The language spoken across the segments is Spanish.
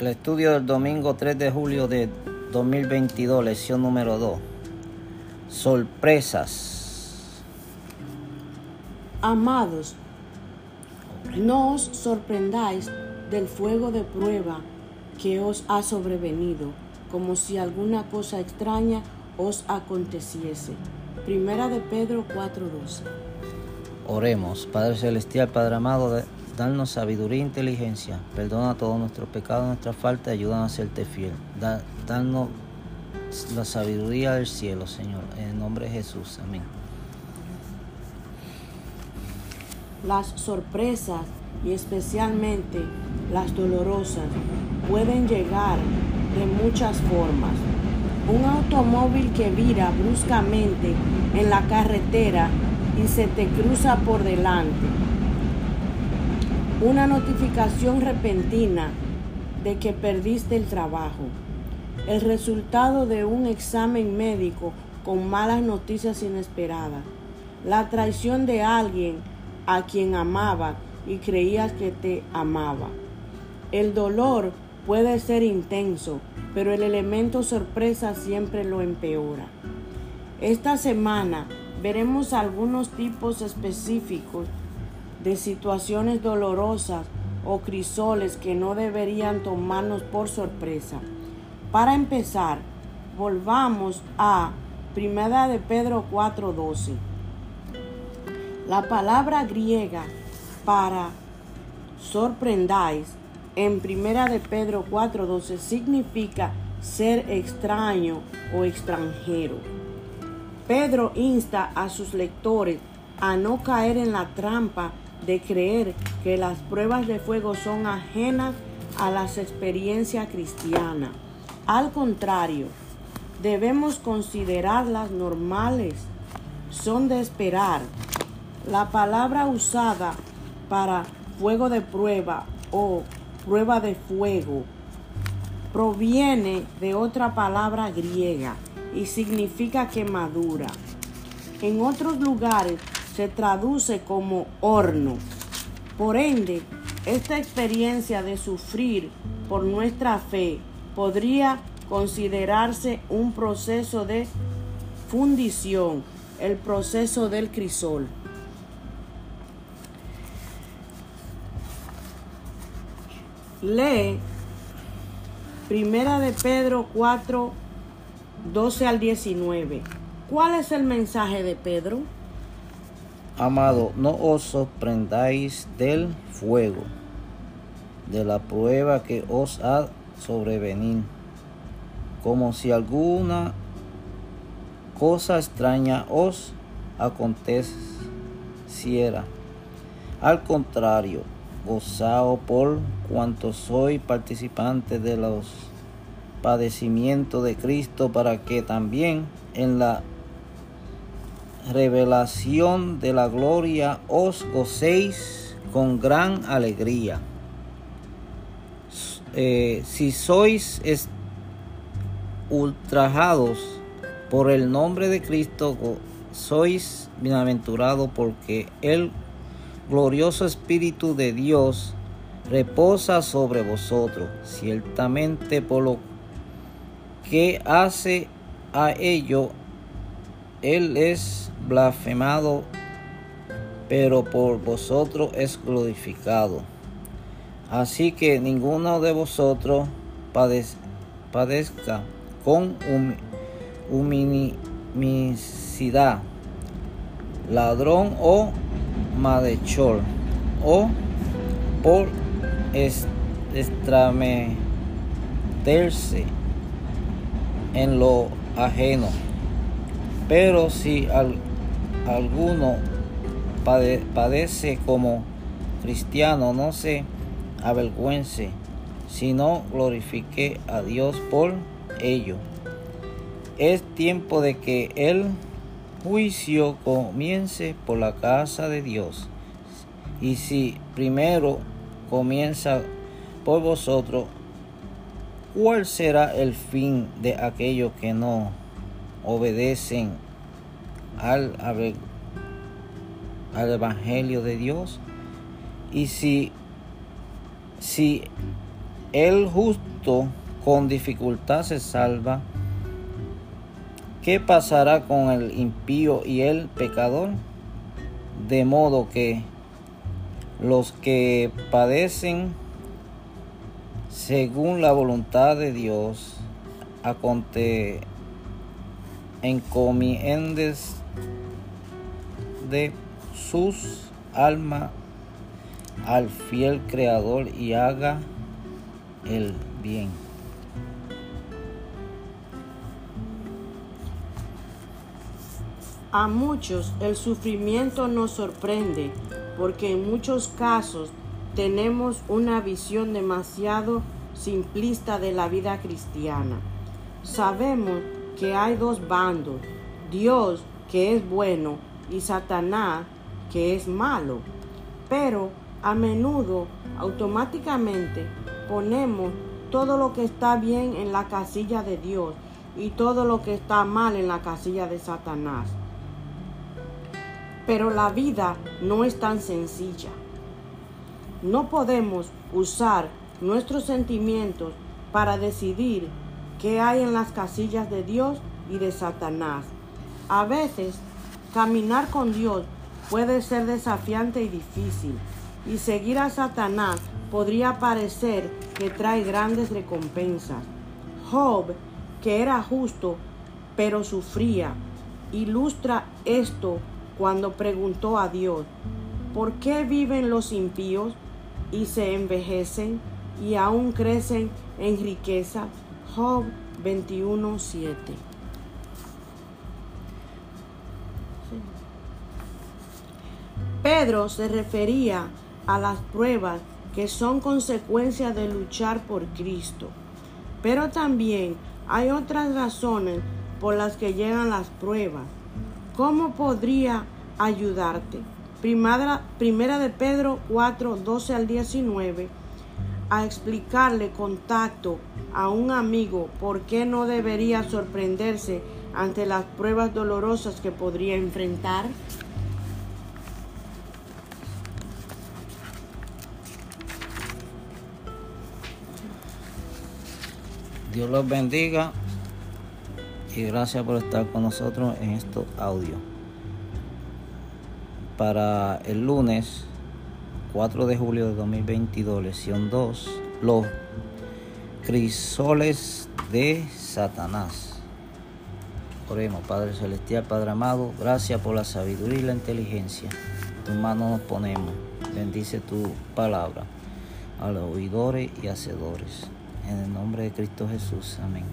El estudio del domingo 3 de julio de 2022, lección número 2. Sorpresas. Amados, no os sorprendáis del fuego de prueba que os ha sobrevenido, como si alguna cosa extraña os aconteciese. Primera de Pedro 4:12. Oremos, Padre Celestial, Padre amado, de- danos sabiduría e inteligencia. Perdona todos nuestros pecados, nuestras faltas, ayúdanos a serte fiel. Da, danos la sabiduría del cielo, Señor. En el nombre de Jesús. Amén. Las sorpresas y especialmente las dolorosas pueden llegar de muchas formas. Un automóvil que vira bruscamente en la carretera y se te cruza por delante. Una notificación repentina de que perdiste el trabajo. El resultado de un examen médico con malas noticias inesperadas. La traición de alguien a quien amaba y creías que te amaba. El dolor puede ser intenso, pero el elemento sorpresa siempre lo empeora. Esta semana veremos algunos tipos específicos de situaciones dolorosas o crisoles que no deberían tomarnos por sorpresa. Para empezar, volvamos a Primera de Pedro 4:12. La palabra griega para sorprendáis en Primera de Pedro 4:12 significa ser extraño o extranjero. Pedro insta a sus lectores a no caer en la trampa de creer que las pruebas de fuego son ajenas a las experiencias cristianas. Al contrario, debemos considerarlas normales, son de esperar. La palabra usada para fuego de prueba o prueba de fuego proviene de otra palabra griega y significa quemadura. En otros lugares se traduce como horno. Por ende, esta experiencia de sufrir por nuestra fe podría considerarse un proceso de fundición, el proceso del crisol. Lee Primera de Pedro 4, 12 al 19. ¿Cuál es el mensaje de Pedro? Amado, no os sorprendáis del fuego, de la prueba que os ha sobrevenido, como si alguna cosa extraña os aconteciera. Al contrario, gozaos por cuanto soy participante de los padecimientos de Cristo, para que también en la revelación de la gloria os gocéis con gran alegría. Eh, si sois ultrajados por el nombre de Cristo, sois bienaventurados porque el glorioso Espíritu de Dios reposa sobre vosotros. Ciertamente por lo que hace a ello él es blasfemado, pero por vosotros es glorificado. Así que ninguno de vosotros padez- padezca con hum- huminicidad, ladrón o malhechor, o por es- extrameterse en lo ajeno. Pero si al- alguno pade- padece como cristiano, no se avergüence, sino glorifique a Dios por ello. Es tiempo de que el juicio comience por la casa de Dios. Y si primero comienza por vosotros, ¿cuál será el fin de aquellos que no obedecen al, al Evangelio de Dios? Y si, si el justo con dificultad se salva, ¿qué pasará con el impío y el pecador? De modo que los que padecen según la voluntad de Dios, encomiendes de sus almas al fiel Creador y haga el bien. A muchos el sufrimiento nos sorprende porque en muchos casos tenemos una visión demasiado simplista de la vida cristiana. Sabemos que hay dos bandos, Dios que es bueno y Satanás que es malo, pero a menudo automáticamente ponemos todo lo que está bien en la casilla de Dios y todo lo que está mal en la casilla de Satanás. Pero la vida no es tan sencilla. No podemos usar nuestros sentimientos para decidir qué hay en las casillas de Dios y de Satanás. A veces, caminar con Dios puede ser desafiante y difícil, y seguir a Satanás podría parecer que trae grandes recompensas. Job, que era justo, pero sufría, ilustra esto cuando preguntó a Dios, ¿por qué viven los impíos? y se envejecen y aún crecen en riqueza. Job 21:7. Pedro se refería a las pruebas que son consecuencia de luchar por Cristo. Pero también hay otras razones por las que llegan las pruebas. ¿Cómo podría ayudarte? Primera, primera de Pedro 4, 12 al 19, a explicarle contacto a un amigo por qué no debería sorprenderse ante las pruebas dolorosas que podría enfrentar. Dios los bendiga y gracias por estar con nosotros en estos audios para el lunes 4 de julio de 2022, lección 2, los crisoles de Satanás. Oremos, Padre Celestial, Padre amado, gracias por la sabiduría y la inteligencia. Tu mano nos ponemos. Bendice tu palabra a los oidores y hacedores. En el nombre de Cristo Jesús. Amén.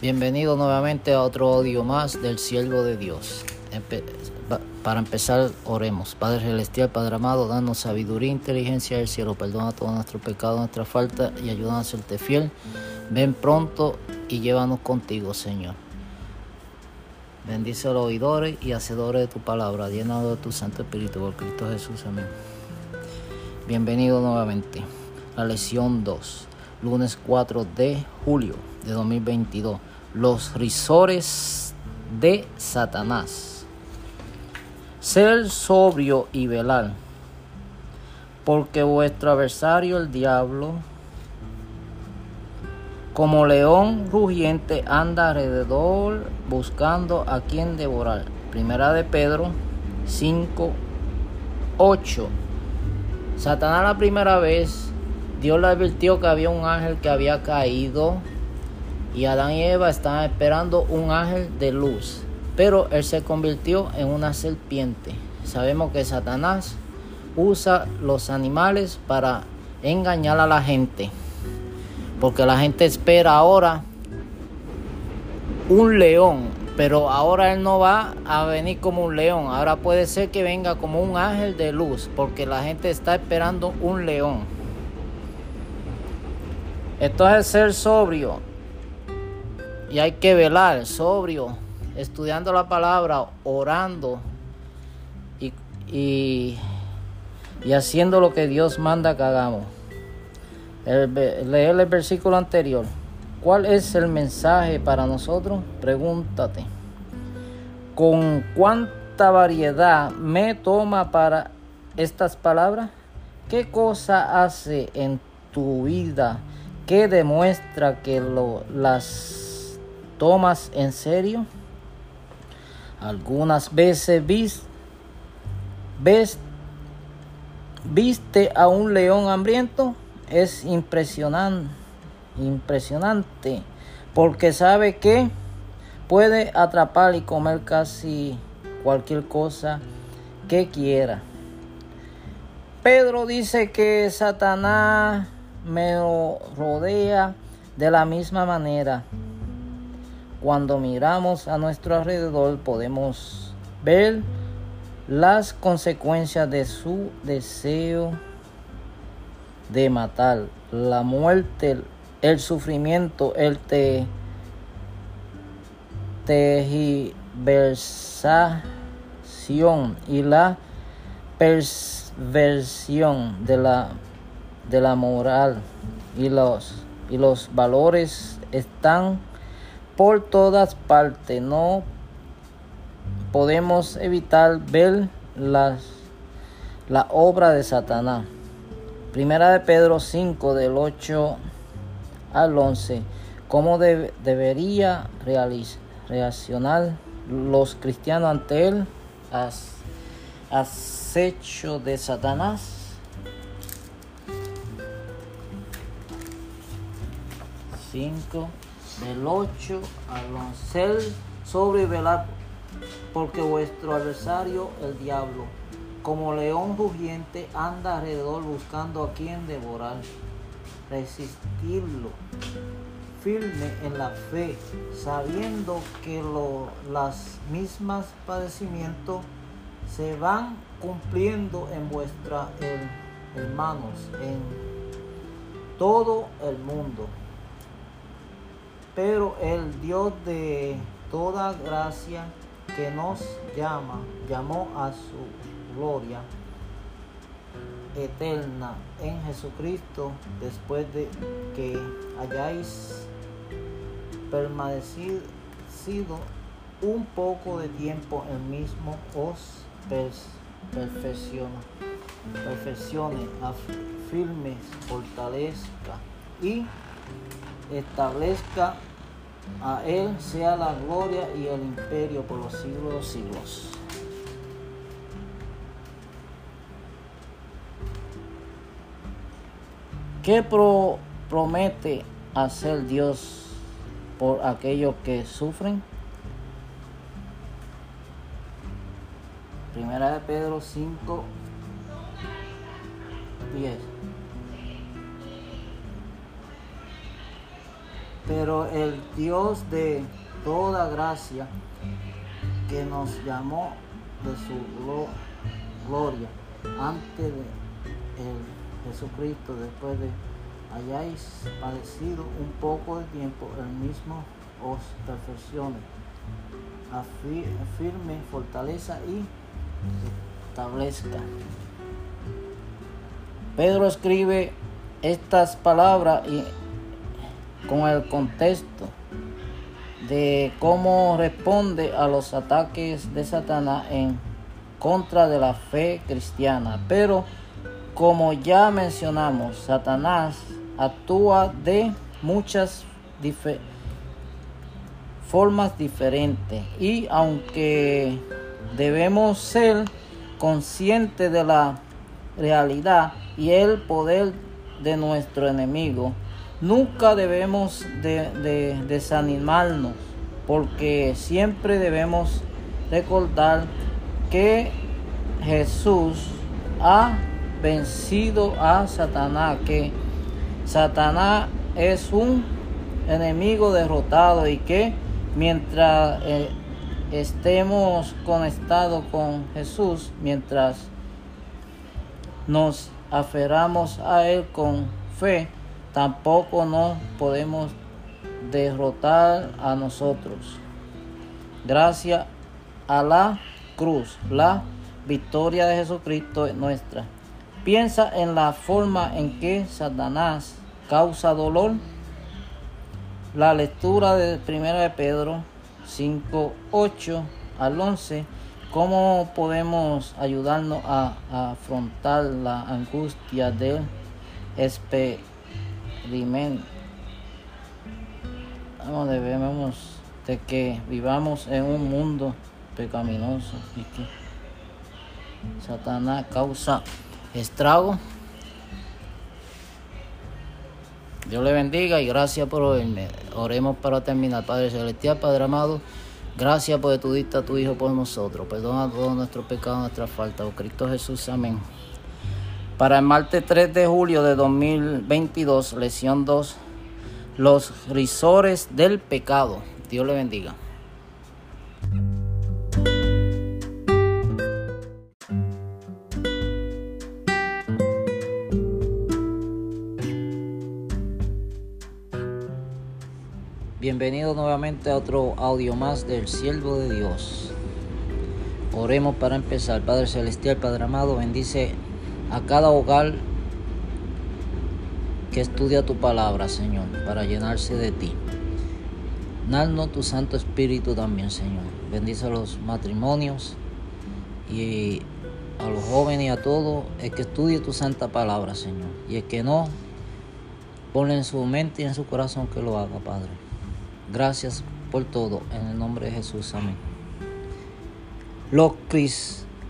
Bienvenido nuevamente a otro audio más del siervo de Dios. Para empezar, oremos. Padre Celestial, Padre amado, danos sabiduría e inteligencia del cielo. Perdona todos nuestros pecados, nuestra falta y ayúdanos a serte fiel. Ven pronto y llévanos contigo, Señor. Bendice a los oidores y hacedores de tu palabra, llenado de tu Santo Espíritu por Cristo Jesús. Amén. Bienvenido nuevamente. La lección 2, lunes 4 de julio de 2022 los risores de Satanás. Ser sobrio y velar, porque vuestro adversario el diablo, como león rugiente, anda alrededor buscando a quien devorar. Primera de Pedro 5, 8. Satanás la primera vez, Dios le advirtió que había un ángel que había caído y Adán y Eva estaban esperando un ángel de luz, pero él se convirtió en una serpiente. Sabemos que Satanás usa los animales para engañar a la gente, porque la gente espera ahora un león, pero ahora él no va a venir como un león, ahora puede ser que venga como un ángel de luz, porque la gente está esperando un león. Esto es ser sobrio, y hay que velar, sobrio, estudiando la palabra, orando y, y, haciendo lo que Dios manda que hagamos. leer el versículo anterior. ¿Cuál es el mensaje para nosotros? Pregúntate. ¿Con cuánta variedad me toma para estas palabras? ¿Qué cosa hace en tu vida que demuestra que lo, las tomas en serio? Algunas veces vis, ves, viste a un león hambriento. Es impresionante, impresionante, porque sabe que puede atrapar y comer casi cualquier cosa que quiera. Pedro dice que Satanás me rodea de la misma manera. Cuando miramos a nuestro alrededor podemos ver las consecuencias de su deseo de matar, la muerte, el sufrimiento, el te, tergiversación y la perversión de la, de la moral. Y los, y los valores están por todas partes. No podemos evitar ver las, la obra de Satanás. Primera de Pedro 5 del 8 al 11. ¿Cómo debería reaccionar los cristianos ante él? acecho de Satanás. Cinco del 8 al 11 sobrevelar porque vuestro adversario el diablo como león rugiente anda alrededor buscando a quien devorar resistirlo firme en la fe sabiendo que lo, las mismas padecimientos se van cumpliendo en vuestras hermanos en todo el mundo. Pero el Dios de toda gracia que nos llama, llamó a su gloria eterna en Jesucristo después de que hayáis permanecido un poco de tiempo el mismo os perfecciona, perfeccione, afirme, fortalezca y establezca a Él sea la gloria y el imperio por los siglos de los siglos. ¿Qué promete hacer Dios por aquellos que sufren? Primera de Pedro 5, 10. Pero el Dios de toda gracia que nos llamó de su gloria antes de Jesucristo, después de hayáis padecido un poco de tiempo, el mismo os perfeccione, afirme, fortaleza y establezca. Pedro escribe estas palabras y con el contexto de cómo responde a los ataques de Satanás en contra de la fe cristiana. Pero como ya mencionamos, Satanás actúa de muchas formas diferentes y aunque Debemos ser conscientes de la realidad y el poder de nuestro enemigo. Nunca debemos de, desanimarnos porque siempre debemos recordar que Jesús ha vencido a Satanás, que Satanás es un enemigo derrotado y que mientras eh, estemos conectados con Jesús mientras nos aferramos a Él con fe, tampoco nos podemos derrotar a nosotros. Gracias a la cruz, la victoria de Jesucristo es nuestra. Piensa en la forma en que Satanás causa dolor. La lectura de 1 de Pedro 5, 8 al 11. ¿Cómo podemos ayudarnos a, afrontar la angustia del experimento? debemos de que vivamos en un mundo pecaminoso y que Satanás causa estrago. Dios le bendiga y gracias por oírme. Oremos para terminar. Padre Celestial, Padre amado, gracias por tu dicta a tu Hijo por nosotros. Perdona todos nuestros pecados, nuestras faltas. Oh Cristo Jesús, amén. Para el martes 3 de julio de 2022, lección 2, los risores del pecado. Dios le bendiga. Bienvenido nuevamente a otro audio más del siervo de Dios. Oremos para empezar. Padre Celestial, Padre amado, bendice a cada hogar que estudia tu palabra, Señor, para llenarse de ti. Danos tu Santo Espíritu también, Señor. Bendice a los matrimonios y a los jóvenes y a todos el que estudie tu santa palabra, Señor. Y el que no, ponle en su mente y en su corazón que lo haga, Padre. Gracias por todo, en el nombre de Jesús. Amén. Los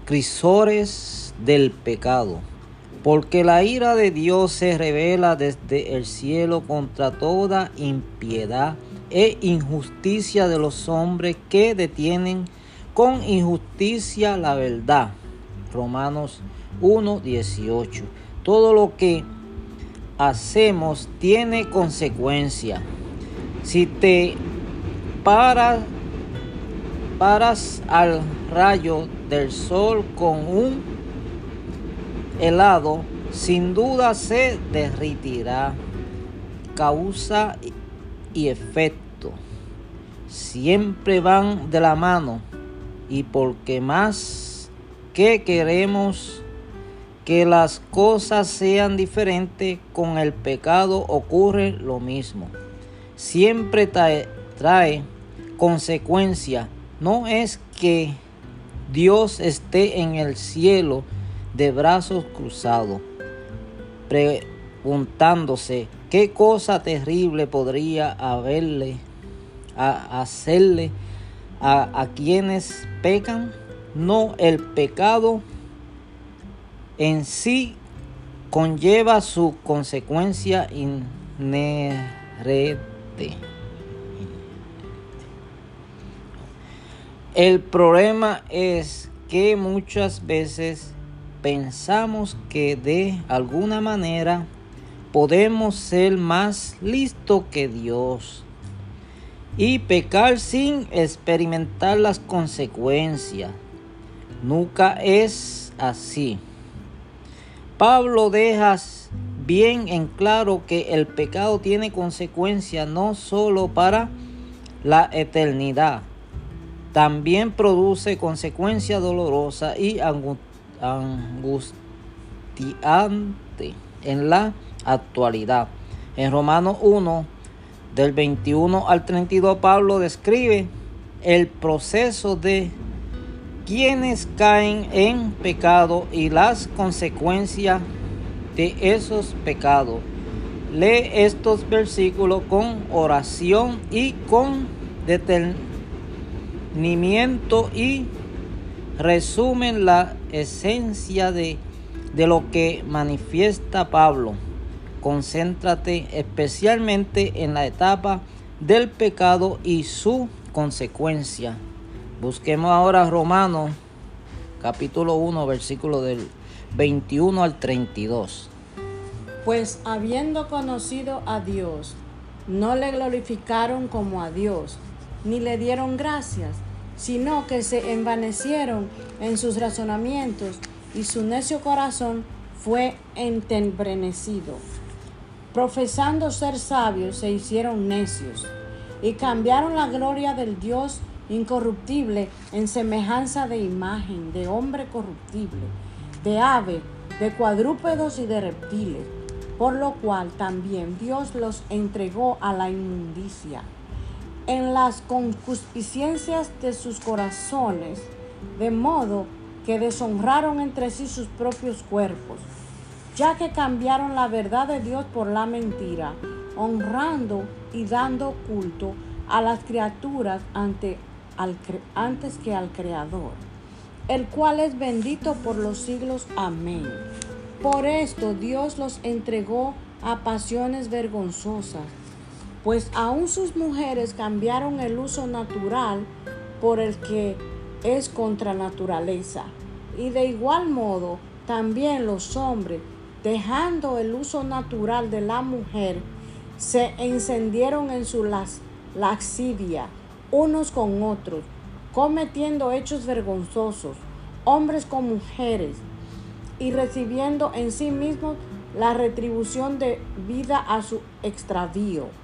crisores del pecado. Porque la ira de Dios se revela desde el cielo contra toda impiedad e injusticia de los hombres que detienen con injusticia la verdad. Romanos 1, 18. Todo lo que hacemos tiene consecuencia. Si te paras, paras al rayo del sol con un helado sin duda se derritirá. Causa y efecto siempre van de la mano y porque más que queremos que las cosas sean diferentes, con el pecado ocurre lo mismo. Siempre trae, trae consecuencia. No es que Dios esté en el cielo de brazos cruzados, preguntándose qué cosa terrible podría haberle a hacerle a, quienes pecan. No, el pecado en sí conlleva su consecuencia inherente. El problema es que muchas veces pensamos que de alguna manera podemos ser más listos que Dios y pecar sin experimentar las consecuencias. Nunca es así. Pablo deja bien en claro que el pecado tiene consecuencias no solo para la eternidad, también produce consecuencias dolorosas y angustiosas angustiante en la actualidad. En Romanos 1, del 21 al 32, Pablo describe el proceso de quienes caen en pecado y las consecuencias de esos pecados. Lee estos versículos con oración y con y resumen la esencia de, de lo que manifiesta Pablo. Concéntrate especialmente en la etapa del pecado y su consecuencia. Busquemos ahora Romanos capítulo 1 versículo del 21 al 32. Pues habiendo conocido a Dios, no le glorificaron como a Dios, ni le dieron gracias sino que se envanecieron en sus razonamientos y su necio corazón fue entenebrecido. Profesando ser sabios, se hicieron necios y cambiaron la gloria del Dios incorruptible en semejanza de imagen de hombre corruptible, de ave, de cuadrúpedos y de reptiles. por lo cual también Dios los entregó a la inmundicia. En las concupiscencias de sus corazones, de modo que deshonraron entre sí sus propios cuerpos, ya que cambiaron la verdad de Dios por la mentira, honrando y dando culto a las criaturas ante, antes que al Creador, el cual es bendito por los siglos. Amén. Por esto Dios los entregó a pasiones vergonzosas, pues aún sus mujeres cambiaron el uso natural por el que es contra naturaleza. Y de igual modo, también los hombres, dejando el uso natural de la mujer, se encendieron en su laxidia unos con otros, cometiendo hechos vergonzosos, hombres con mujeres, y recibiendo en sí mismos la retribución de vida a su extravío.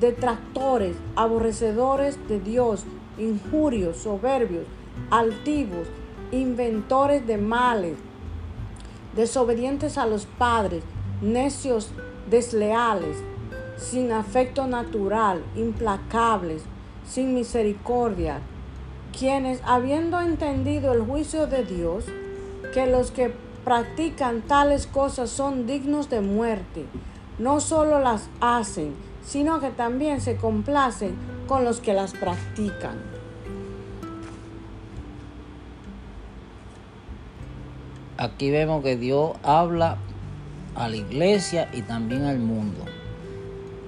detractores, aborrecedores de Dios, injurios, soberbios, altivos, inventores de males, desobedientes a los padres, necios, desleales, sin afecto natural, implacables, sin misericordia, quienes, habiendo entendido el juicio de Dios, que los que practican tales cosas son dignos de muerte. No solo las hacen, sino que también se complacen con los que las practican. Aquí vemos que Dios habla a la iglesia y también al mundo.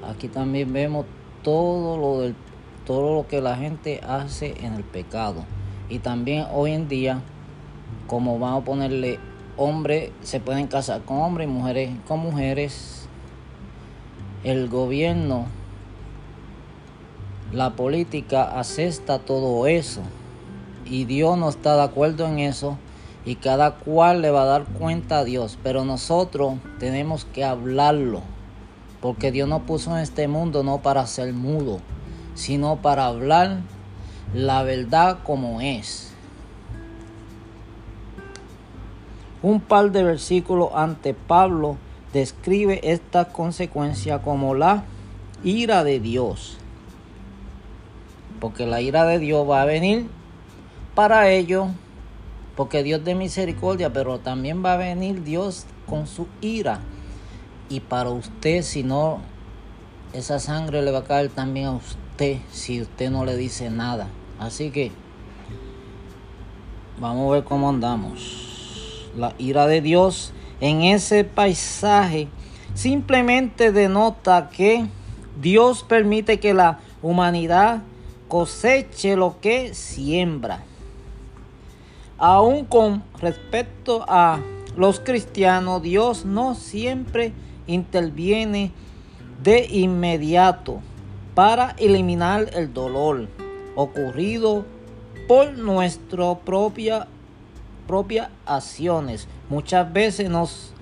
Aquí también vemos todo lo del todo lo que la gente hace en el pecado. Y también hoy en día, como vamos a ponerle hombres se pueden casar con hombres y mujeres con mujeres. El gobierno, la política acepta todo eso. Y Dios no está de acuerdo en eso. Y cada cual le va a dar cuenta a Dios. Pero nosotros tenemos que hablarlo. Porque Dios no puso en este mundo no para ser mudo, sino para hablar la verdad como es. Un par de versículos ante Pablo describe esta consecuencia como la ira de Dios. Porque la ira de Dios va a venir para ellos, porque Dios de misericordia, pero también va a venir Dios con su ira. Y para usted, si no, esa sangre le va a caer también a usted si usted no le dice nada. Así que vamos a ver cómo andamos la ira de Dios en ese paisaje simplemente denota que Dios permite que la humanidad coseche lo que siembra. Aún con respecto a los cristianos, Dios no siempre interviene de inmediato para eliminar el dolor ocurrido por nuestra propia propias acciones. Muchas veces nos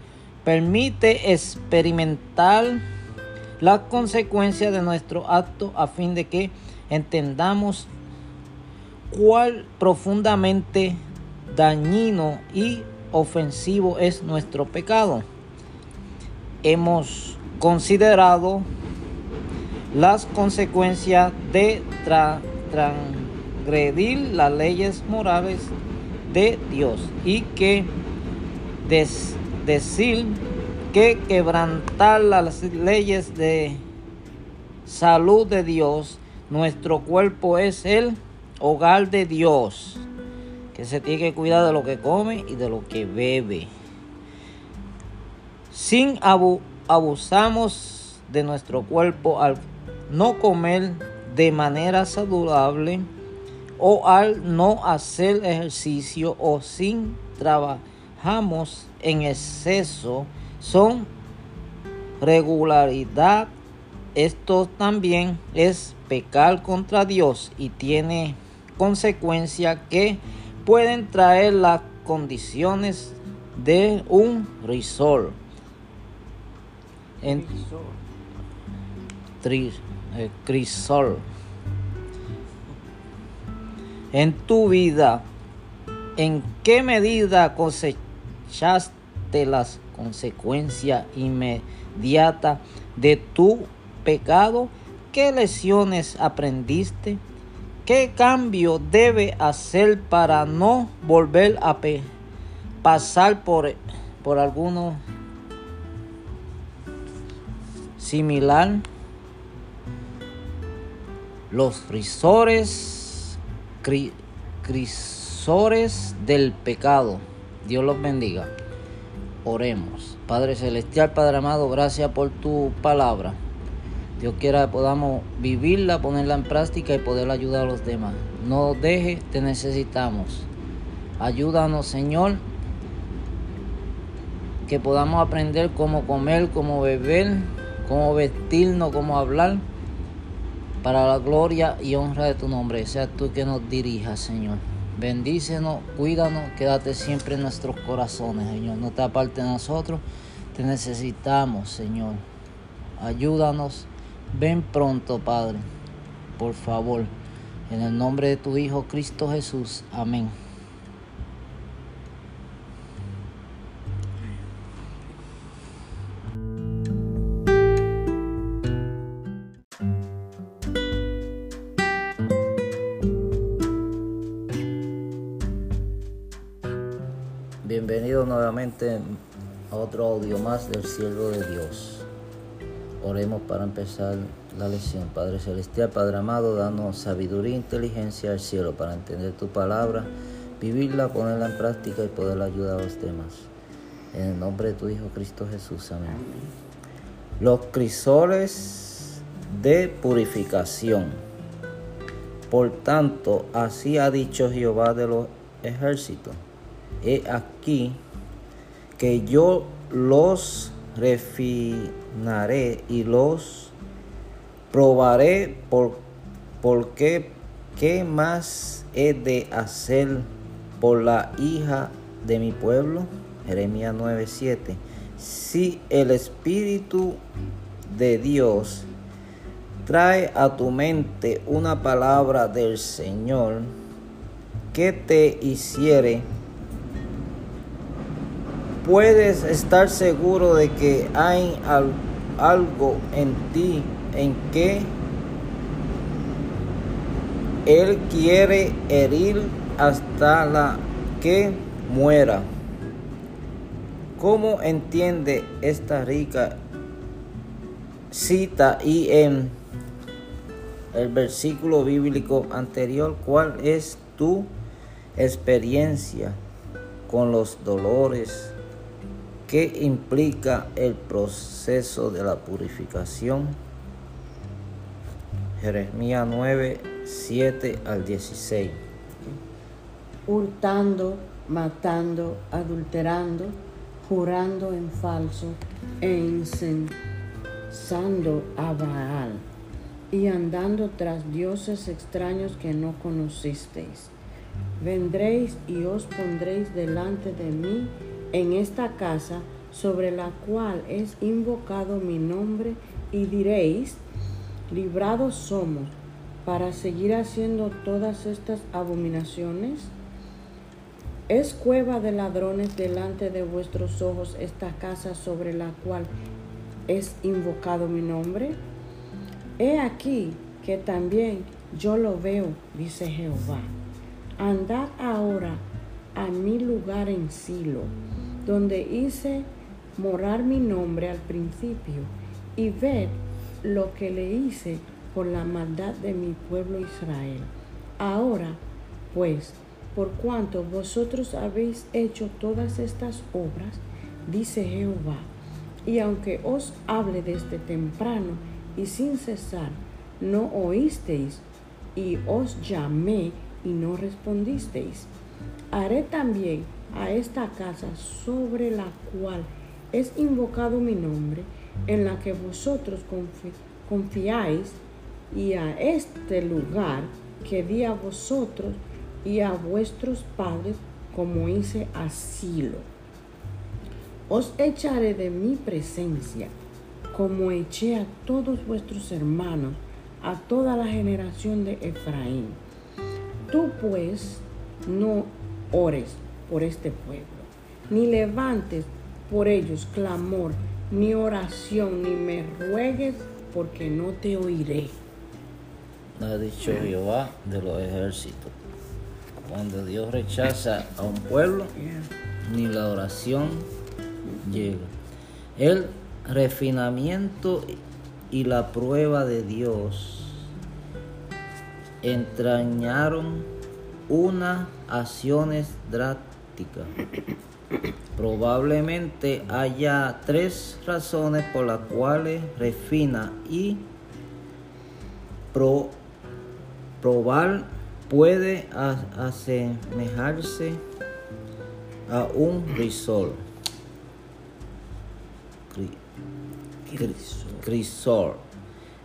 permite experimentar las consecuencias de nuestro acto a fin de que entendamos cuál profundamente dañino y ofensivo es nuestro pecado. Hemos considerado las consecuencias de transgredir las leyes morales de Dios y que decir que quebrantar las leyes de salud de Dios, nuestro cuerpo es el hogar de Dios, que se tiene que cuidar de lo que come y de lo que bebe. Sin abusamos de nuestro cuerpo al no comer de manera saludable o al no hacer ejercicio o sin en exceso son regularidad esto también es pecar contra Dios y tiene consecuencias que pueden traer las condiciones de un risol. En, eh, crisol. En tu vida, ¿en qué medida cosechaste las consecuencias inmediatas de tu pecado? ¿Qué lecciones aprendiste? ¿Qué cambio debe hacer para no volver a pasar por, por alguno similar? Los frisores, crisores del pecado. Dios los bendiga. Oremos. Padre Celestial, Padre amado, gracias por tu palabra. Dios quiera que podamos vivirla, ponerla en práctica y poder ayudar a los demás. No deje, te necesitamos. Ayúdanos, Señor, que podamos aprender cómo comer, cómo beber, cómo vestirnos, cómo hablar, para la gloria y honra de tu nombre. Sea tú que nos dirijas, Señor. Bendícenos, cuídanos, quédate siempre en nuestros corazones, Señor. No te aparte de nosotros, te necesitamos, Señor. Ayúdanos Ven pronto, Padre, por favor. En el nombre de tu Hijo Cristo Jesús. Amén. Nuevamente a otro audio más del cielo de Dios. Oremos para empezar la lección. Padre Celestial, Padre amado, danos sabiduría e inteligencia al cielo para entender tu palabra, vivirla, ponerla en práctica y poder ayudar a los demás. En el nombre de tu Hijo Cristo Jesús. Amén. Los crisores de purificación. Por tanto, así ha dicho Jehová de los ejércitos. He aquí que yo los refinaré y los probaré por, porque qué más he de hacer por la hija de mi pueblo. Jeremías 9:7. Si el Espíritu de Dios trae a tu mente una palabra del Señor que te hiciere puedes estar seguro de que hay algo en ti en que Él quiere herir hasta la que muera. ¿Cómo entiende esta rica cita y en el versículo bíblico anterior cuál es tu experiencia con los dolores ¿Qué implica el proceso de la purificación? Jeremías 9, 7 al 16. Hurtando, matando, adulterando, jurando en falso e incensando a Baal y andando tras dioses extraños que no conocisteis. Vendréis y os pondréis delante de mí en esta casa sobre la cual es invocado mi nombre y diréis, librados somos para seguir haciendo todas estas abominaciones? ¿Es cueva de ladrones delante de vuestros ojos esta casa sobre la cual es invocado mi nombre? He aquí que también yo lo veo, dice Jehová. Andad ahora a mi lugar en Silo donde hice morar mi nombre al principio, y ved lo que le hice por la maldad de mi pueblo Israel. Ahora, pues, por cuanto vosotros habéis hecho todas estas obras, dice Jehová, y aunque os hable desde temprano y sin cesar, no oísteis, y os llamé y no respondisteis. Haré también a esta casa sobre la cual es invocado mi nombre, en la que vosotros confiáis y a este lugar que di a vosotros y a vuestros padres como hice asilo. Os echaré de mi presencia como eché a todos vuestros hermanos, a toda la generación de Efraín. Tú pues no ores por este pueblo, ni levantes por ellos clamor, ni oración, ni me ruegues, porque no te oiré. Ha dicho Jehová de los ejércitos. Cuando Dios rechaza a un pueblo, ni la oración llega. Él refinamiento y la prueba de Dios entrañaron unas acciones Probablemente haya tres razones por las cuales refina y probar puede asemejarse a un risol. Crisol.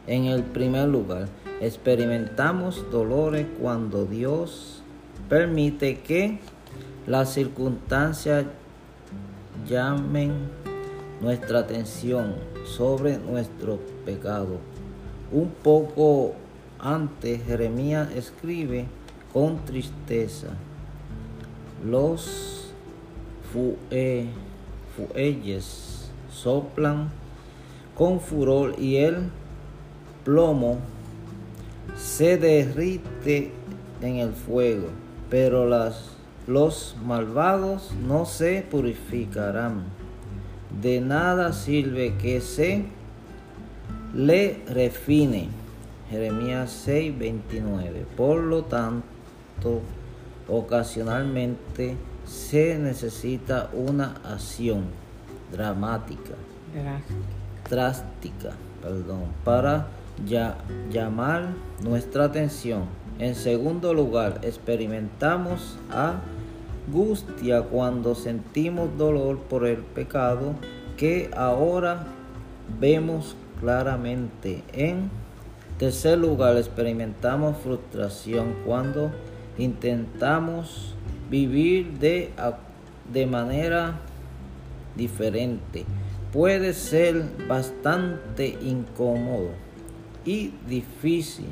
En el primer lugar, experimentamos dolores cuando Dios permite que las circunstancias llamen nuestra atención sobre nuestro pecado. Un poco antes Jeremías escribe con tristeza, los fuelles soplan con furor y el plomo se derrite en el fuego, pero las, los malvados no se purificarán. De nada sirve que se le refine. Jeremías 6, 29. Por lo tanto, ocasionalmente se necesita una acción dramática drástica perdón, para ya, llamar nuestra atención. En segundo lugar, experimentamos angustia cuando sentimos dolor por el pecado que ahora vemos claramente. En tercer lugar, experimentamos frustración cuando intentamos vivir de, de manera diferente puede ser bastante incómodo y difícil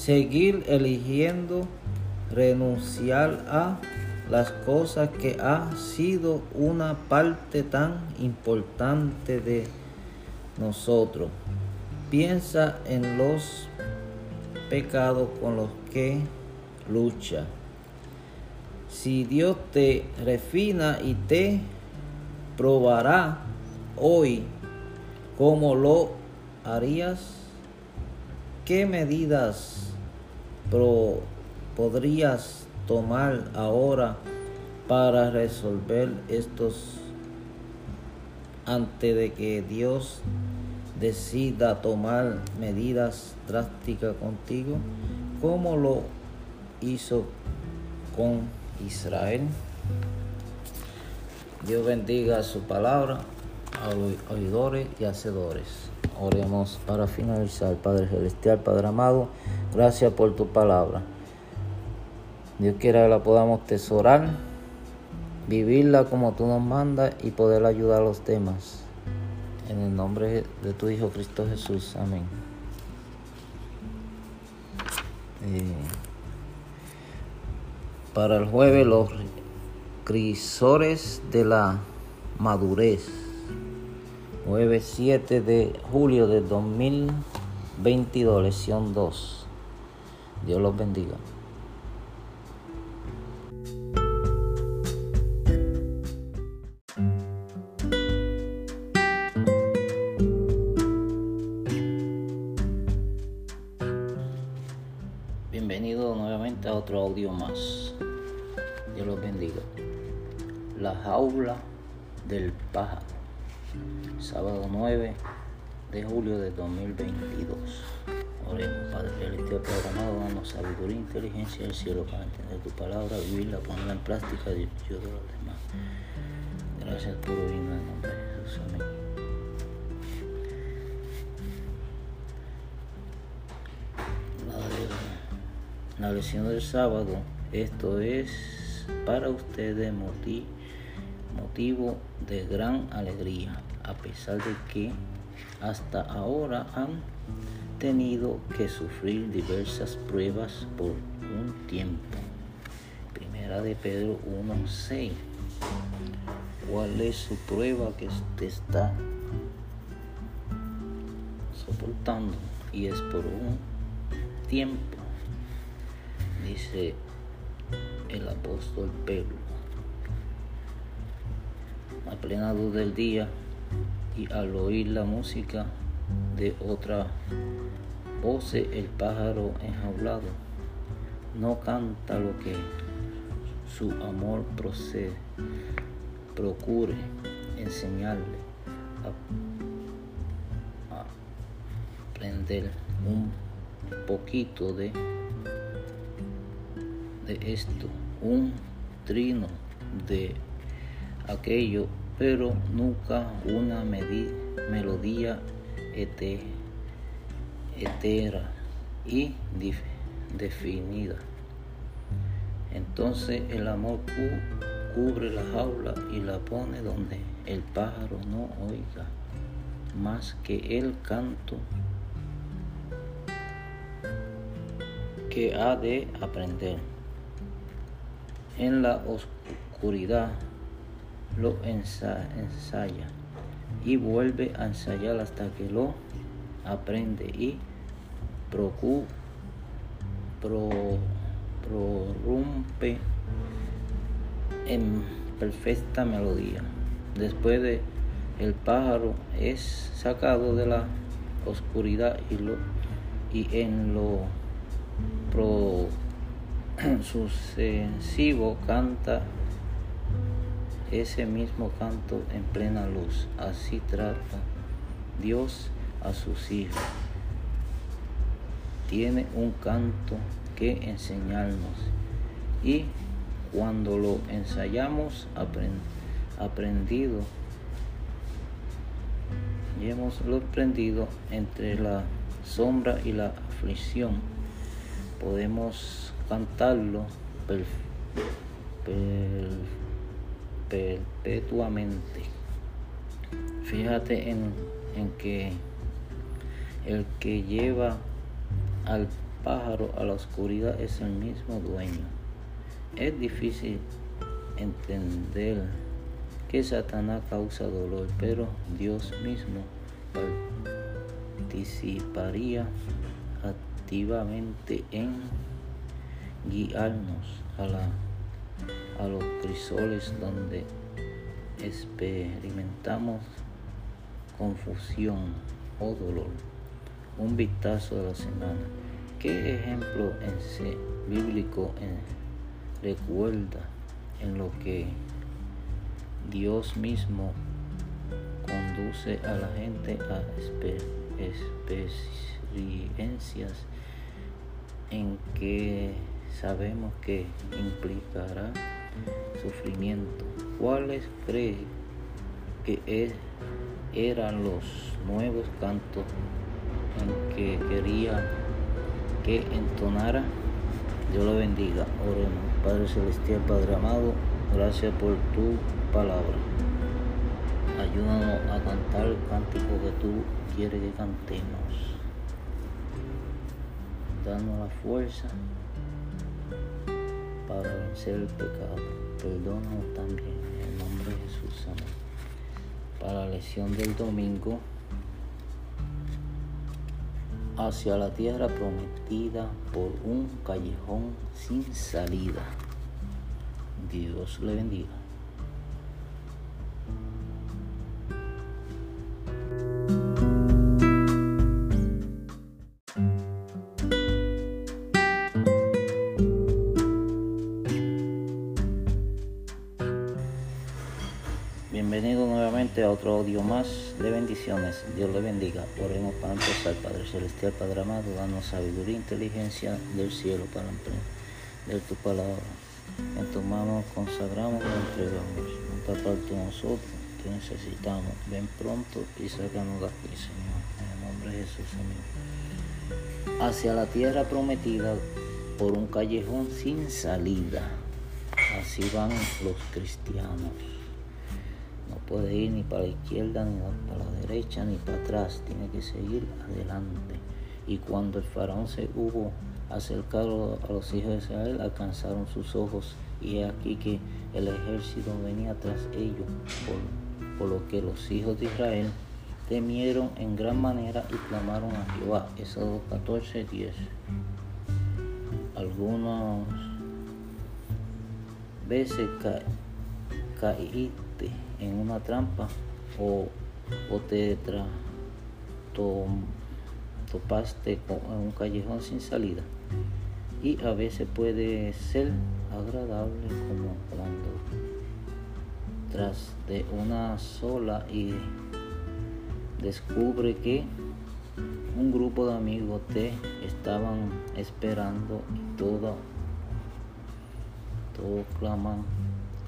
seguir eligiendo renunciar a las cosas que ha sido una parte tan importante de nosotros. Piensa en los pecados con los que lucha. Si Dios te refina y te probará hoy cómo lo harías, qué medidas podrías tomar ahora para resolver estos antes de que Dios decida tomar medidas drásticas contigo, como lo hizo con Israel. Dios bendiga su palabra a oidores y hacedores. Oremos para finalizar, Padre Celestial, Padre amado, gracias por tu palabra. Dios quiera que la podamos tesorar, vivirla como tú nos mandas y poder ayudar a los demás. En el nombre de tu Hijo Cristo Jesús. Amén. Eh, para el jueves los Crisores de la Madurez. 9-7 de julio de 2022, lección 2. Dios los bendiga. Bienvenido nuevamente a otro audio más. Dios los bendiga. La jaula del pájaro sábado 9 de julio de 2022. Oremos, Padre el Celestial, programado, danos sabiduría, e inteligencia del cielo para entender tu palabra, vivirla, ponerla en práctica y yo de los demás. Gracias por oírme en nombre de Jesús. Amén. La, la lección del sábado, esto es para ustedes motivo de gran alegría, a pesar de que hasta ahora han tenido que sufrir diversas pruebas por un tiempo. Primera de Pedro 1.6. ¿Cuál es su prueba que usted está soportando? Y es por un tiempo, dice el apóstol Pedro. A plena del día y al oír la música de otra voz, el pájaro enjaulado no canta lo que su amor procede, procure enseñarle a, aprender un poquito de, de esto, un trino de aquello, pero nunca una melodía etera y definida. Entonces el amor cubre la jaula y la pone donde el pájaro no oiga más que el canto que ha de aprender. En la oscuridad lo ensaya y vuelve a ensayar hasta que lo aprende y procura prorrumpe en perfecta melodía. Después de el pájaro es sacado de la oscuridad y, lo, y en lo pro, sucesivo canta ese mismo canto en plena luz. Así trata Dios a sus hijos. Tiene un canto que enseñarnos y cuando lo ensayamos aprendido y hemos lo aprendido entre la sombra y la aflicción podemos cantarlo perpetuamente fíjate en, en que el que lleva al pájaro a la oscuridad es el mismo dueño. Es difícil entender que Satanás causa dolor, pero Dios mismo participaría activamente en guiarnos a, la, a los crisoles donde experimentamos confusión o dolor. Un vistazo de la semana. ¿Qué ejemplo en sí bíblico recuerda en lo que Dios mismo conduce a la gente a experiencias en que sabemos que implicará sufrimiento? ¿Cuáles cree que eran los nuevos cantos en que quería que entonara. Dios lo bendiga. Oremos. Padre Celestial, Padre amado, gracias por tu palabra. Ayúdanos a cantar el cántico que tú quieres que cantemos. Danos la fuerza para vencer el pecado. Perdónanos también en el nombre de Jesús. Amén. Para la lección del domingo hacia la tierra prometida por un callejón sin salida. Dios le bendiga. Otro audio más de bendiciones. Dios le bendiga. Oremos para empezar, Padre Celestial, Padre amado, danos sabiduría e inteligencia del cielo para emprender tu palabra. En tu mano consagramos y entregamos. Parte de nosotros que necesitamos. Ven pronto y sácanos de aquí, Señor. En el nombre de Jesús, amén. Hacia la tierra prometida por un callejón sin salida. Así van los cristianos. Puede ir ni para la izquierda, ni para la derecha, ni para atrás. Tiene que seguir adelante. Y cuando el faraón se hubo acercado a los hijos de Israel, alcanzaron sus ojos. Y es aquí que el ejército venía tras ellos, por, por lo que los hijos de Israel temieron en gran manera y clamaron a Jehová. Éxodo 14, 10. Algunas veces caíste en una trampa o, o te tra, topaste en un callejón sin salida. Y a veces puede ser agradable como cuando tras de una sola y descubre que un grupo de amigos te estaban esperando y todo, todos claman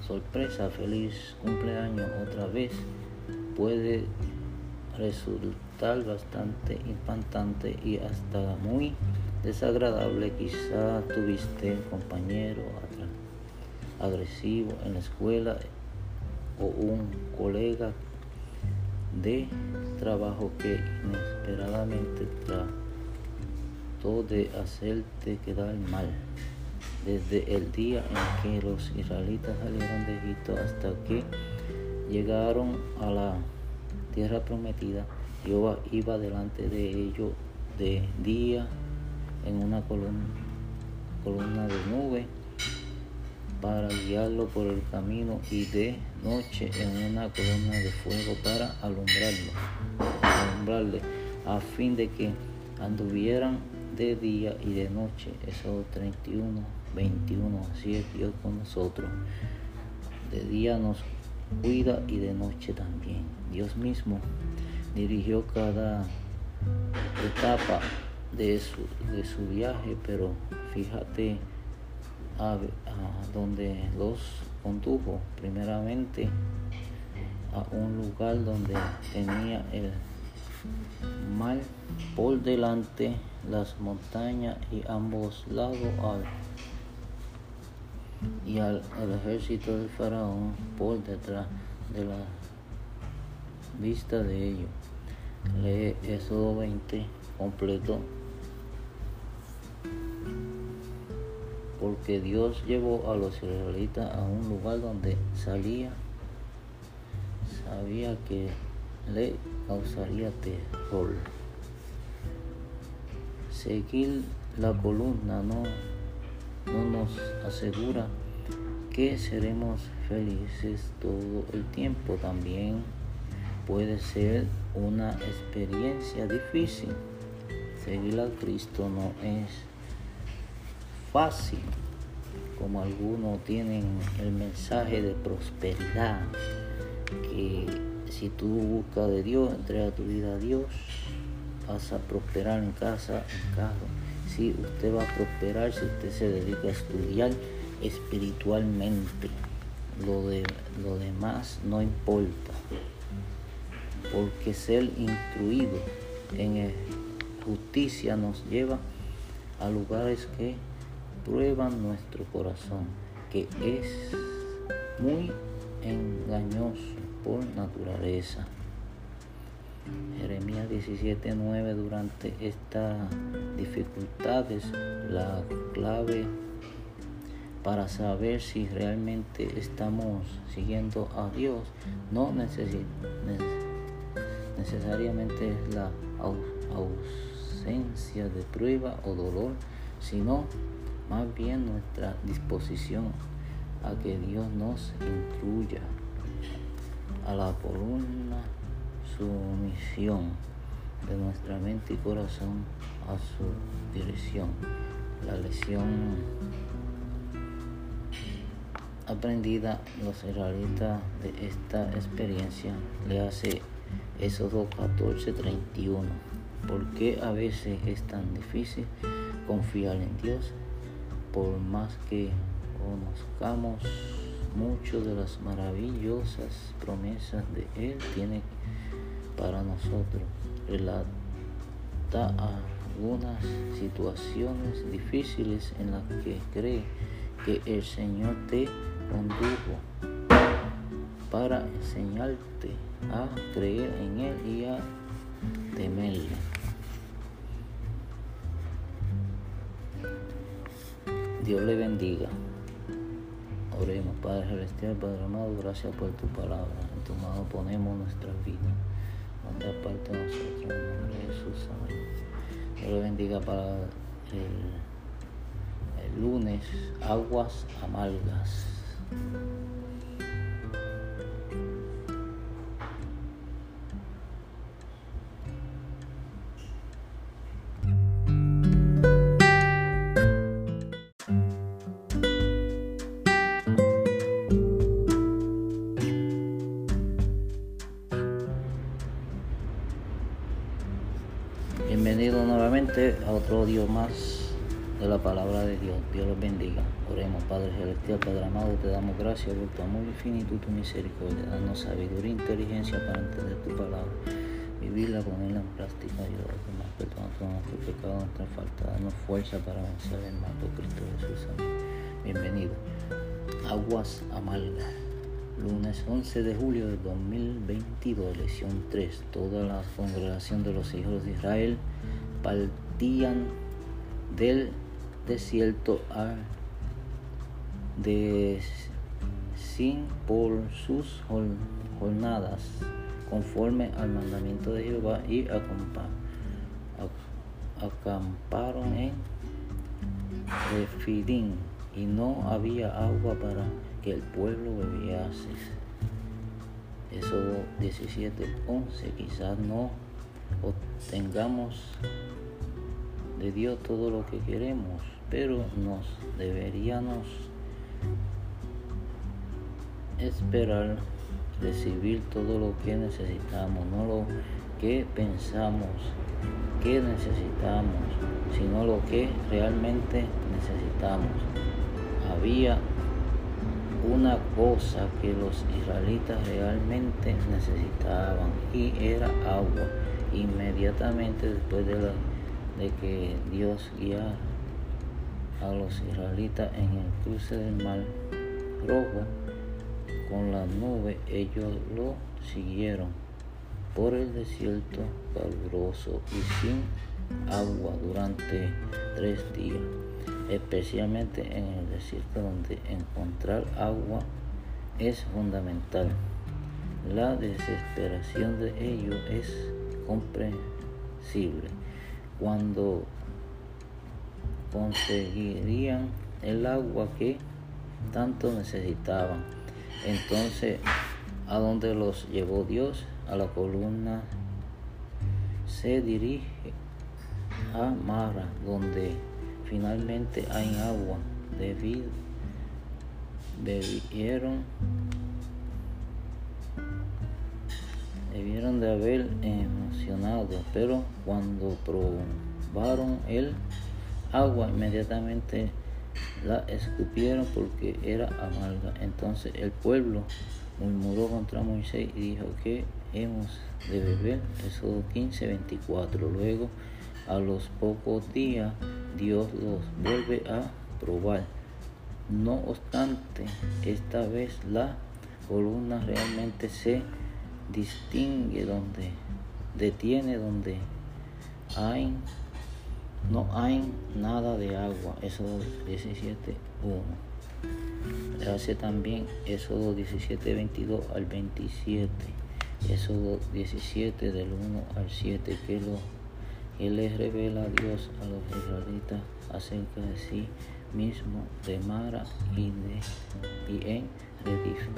sorpresa, feliz cumpleaños otra vez. Puede resultar bastante impactante y hasta muy desagradable. Quizá tuviste un compañero agresivo en la escuela o un colega de trabajo que inesperadamente trató de hacerte quedar mal. Desde el día en que los israelitas salieron de Egipto hasta que llegaron a la tierra prometida, Jehová iba delante de ellos de día en una columna, de nube para guiarlo por el camino y de noche en una columna de fuego para alumbrarlo, alumbrarle, a fin de que anduvieran de día y de noche. Eso 31, 21, así es Dios con nosotros. De día nos cuida y de noche también. Dios mismo dirigió cada etapa de su, de su viaje, pero fíjate, a, donde los condujo primeramente a un lugar donde tenía el mar por delante, las montañas y ambos lados al, y al ejército del faraón por detrás de la vista de ellos. Lee Éxodo 20 completo porque Dios llevó a los israelitas a un lugar donde salía, sabía que le causaría terror. Seguir la columna no, no nos asegura que seremos felices todo el tiempo. También puede ser una experiencia difícil. Seguir a Cristo no es fácil, como algunos tienen el mensaje de prosperidad, que si tú buscas de Dios, entrega tu vida a Dios, vas a prosperar en casa, en carro. Si usted va a prosperar, si usted se dedica a estudiar espiritualmente, lo, de, lo demás no importa, porque ser instruido en justicia nos lleva a lugares que prueban nuestro corazón, que es muy engañoso por naturaleza. Jeremías 17:9 durante estas dificultades la clave para saber si realmente estamos siguiendo a Dios no necesariamente es la ausencia de prueba o dolor, sino más bien nuestra disposición a que Dios nos incluya. A la columna sumisión de nuestra mente y corazón a su dirección. La lección aprendida los israelitas de esta experiencia le hace Éxodo 14, 31. ¿Por qué a veces es tan difícil confiar en Dios? por más que conozcamos mucho de las maravillosas promesas de Él, tiene para nosotros relata algunas situaciones difíciles en las que cree que el Señor te condujo para enseñarte a creer en Él y a temerle. Dios le bendiga. Oremos, Padre Celestial, Padre amado, gracias por tu palabra. En tu mano ponemos nuestra vida. Manda parte de nosotros, en el nombre de Jesús. Amén. Dios le bendiga para el lunes, aguas amargas. A otro día más de la palabra de Dios. Dios los bendiga. Oremos, Padre Celestial, Padre amado, te damos gracias por tu amor infinito tu misericordia. Danos sabiduría e inteligencia para entender tu palabra, vivirla, ponerla en práctica, ayudarte más, perdonar todos nuestros pecados, nuestra falta, darnos fuerza para vencer el mal por Cristo Jesús. Bienvenido. Aguas amargas. Lunes 11 de julio de 2022, lección 3. Toda la congregación de los hijos de Israel partían del desierto a de sin por sus jornadas, conforme al mandamiento de Jehová, y acamparon en Refidim, y no había agua para que el pueblo bebiese. Eso 17, 11, quizás no obtengamos de Dios todo lo que queremos, pero nos deberíamos esperar recibir todo lo que necesitamos, no lo que pensamos que necesitamos, sino lo que realmente necesitamos. Había una cosa que los israelitas realmente necesitaban y era agua. Inmediatamente después de, de que Dios guiara a los israelitas en el cruce del mar rojo con la nube, ellos lo siguieron por el desierto caluroso y sin agua durante tres días especialmente en el desierto donde encontrar agua es fundamental. La desesperación de ellos es comprensible. Cuando conseguirían el agua que tanto necesitaban, entonces a donde los llevó Dios, a la columna, se dirige a Mara, donde finalmente hay agua. Debido, debieron, debieron de haber emocionado, pero cuando probaron el agua inmediatamente la escupieron porque era amarga. Entonces el pueblo murmuró contra Moisés y dijo que hemos de beber. Éxodo 15, 24. Luego a los pocos días Dios los vuelve a probar. No obstante, esta vez la columna realmente se distingue donde detiene donde hay no hay nada de agua. Eso 17.1. Hace también Éxodo 17, 22 al 27. Éxodo 17 del 1 al 7 que lo él les revela a Dios a los israelitas acerca de sí mismo, de Mara y, de, y en Redif.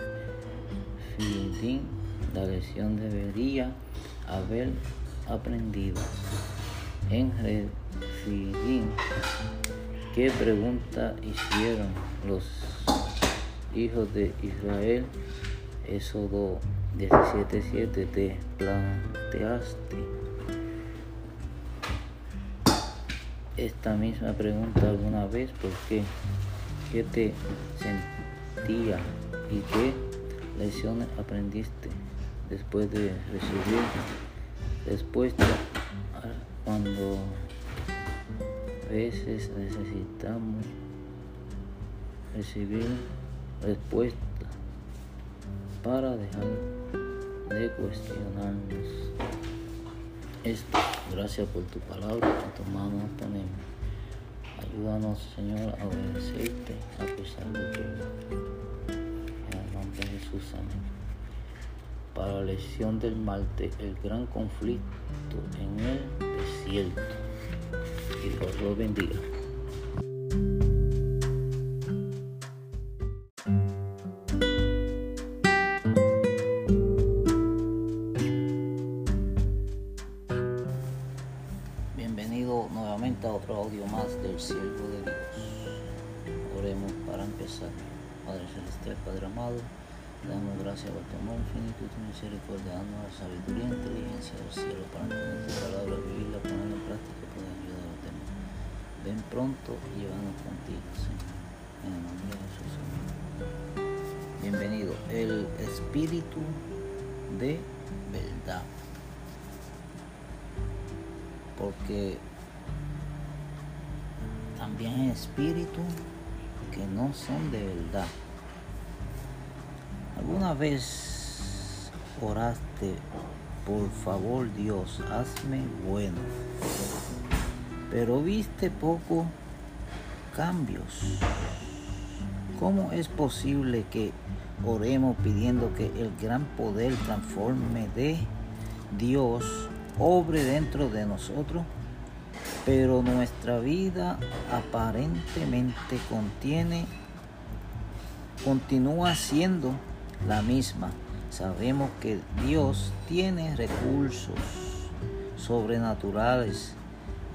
La lección debería haber aprendido. En Refidim, ¿qué pregunta hicieron los hijos de Israel? Éxodo 17:7 te planteaste esta misma pregunta alguna vez, ¿por qué? ¿Qué te sentía y qué lecciones aprendiste después de recibir respuesta cuando veces necesitamos recibir respuesta para dejar de cuestionarnos esto. Gracias por tu palabra que tomamos, ponemos. Ayúdanos, Señor, a obedecerte a pesar de todo. En el nombre de Jesús, amén. Para la lesión del malte, el gran conflicto en el desierto. Y Dios los bendiga. Bienvenido nuevamente a otro audio más del siervo de Dios. Oremos para empezar. Padre Celestial, Padre amado, damos gracias por tu amor infinito y tu misericordia, dando la sabiduría e inteligencia del cielo para entender tu palabra, vivirla, ponerla en práctica y poder ayudar a los demás. Ven pronto y llévanos contigo, Señor. En el nombre de Jesús. Amén. Bienvenido. El espíritu de verdad porque también hay espíritus que no son de verdad. ¿Alguna vez oraste, por favor Dios, hazme bueno? Pero viste poco cambios. ¿Cómo es posible que oremos pidiendo que el gran poder transforme de Dios obre dentro de nosotros, pero nuestra vida aparentemente contiene, continúa siendo la misma. Sabemos que Dios tiene recursos sobrenaturales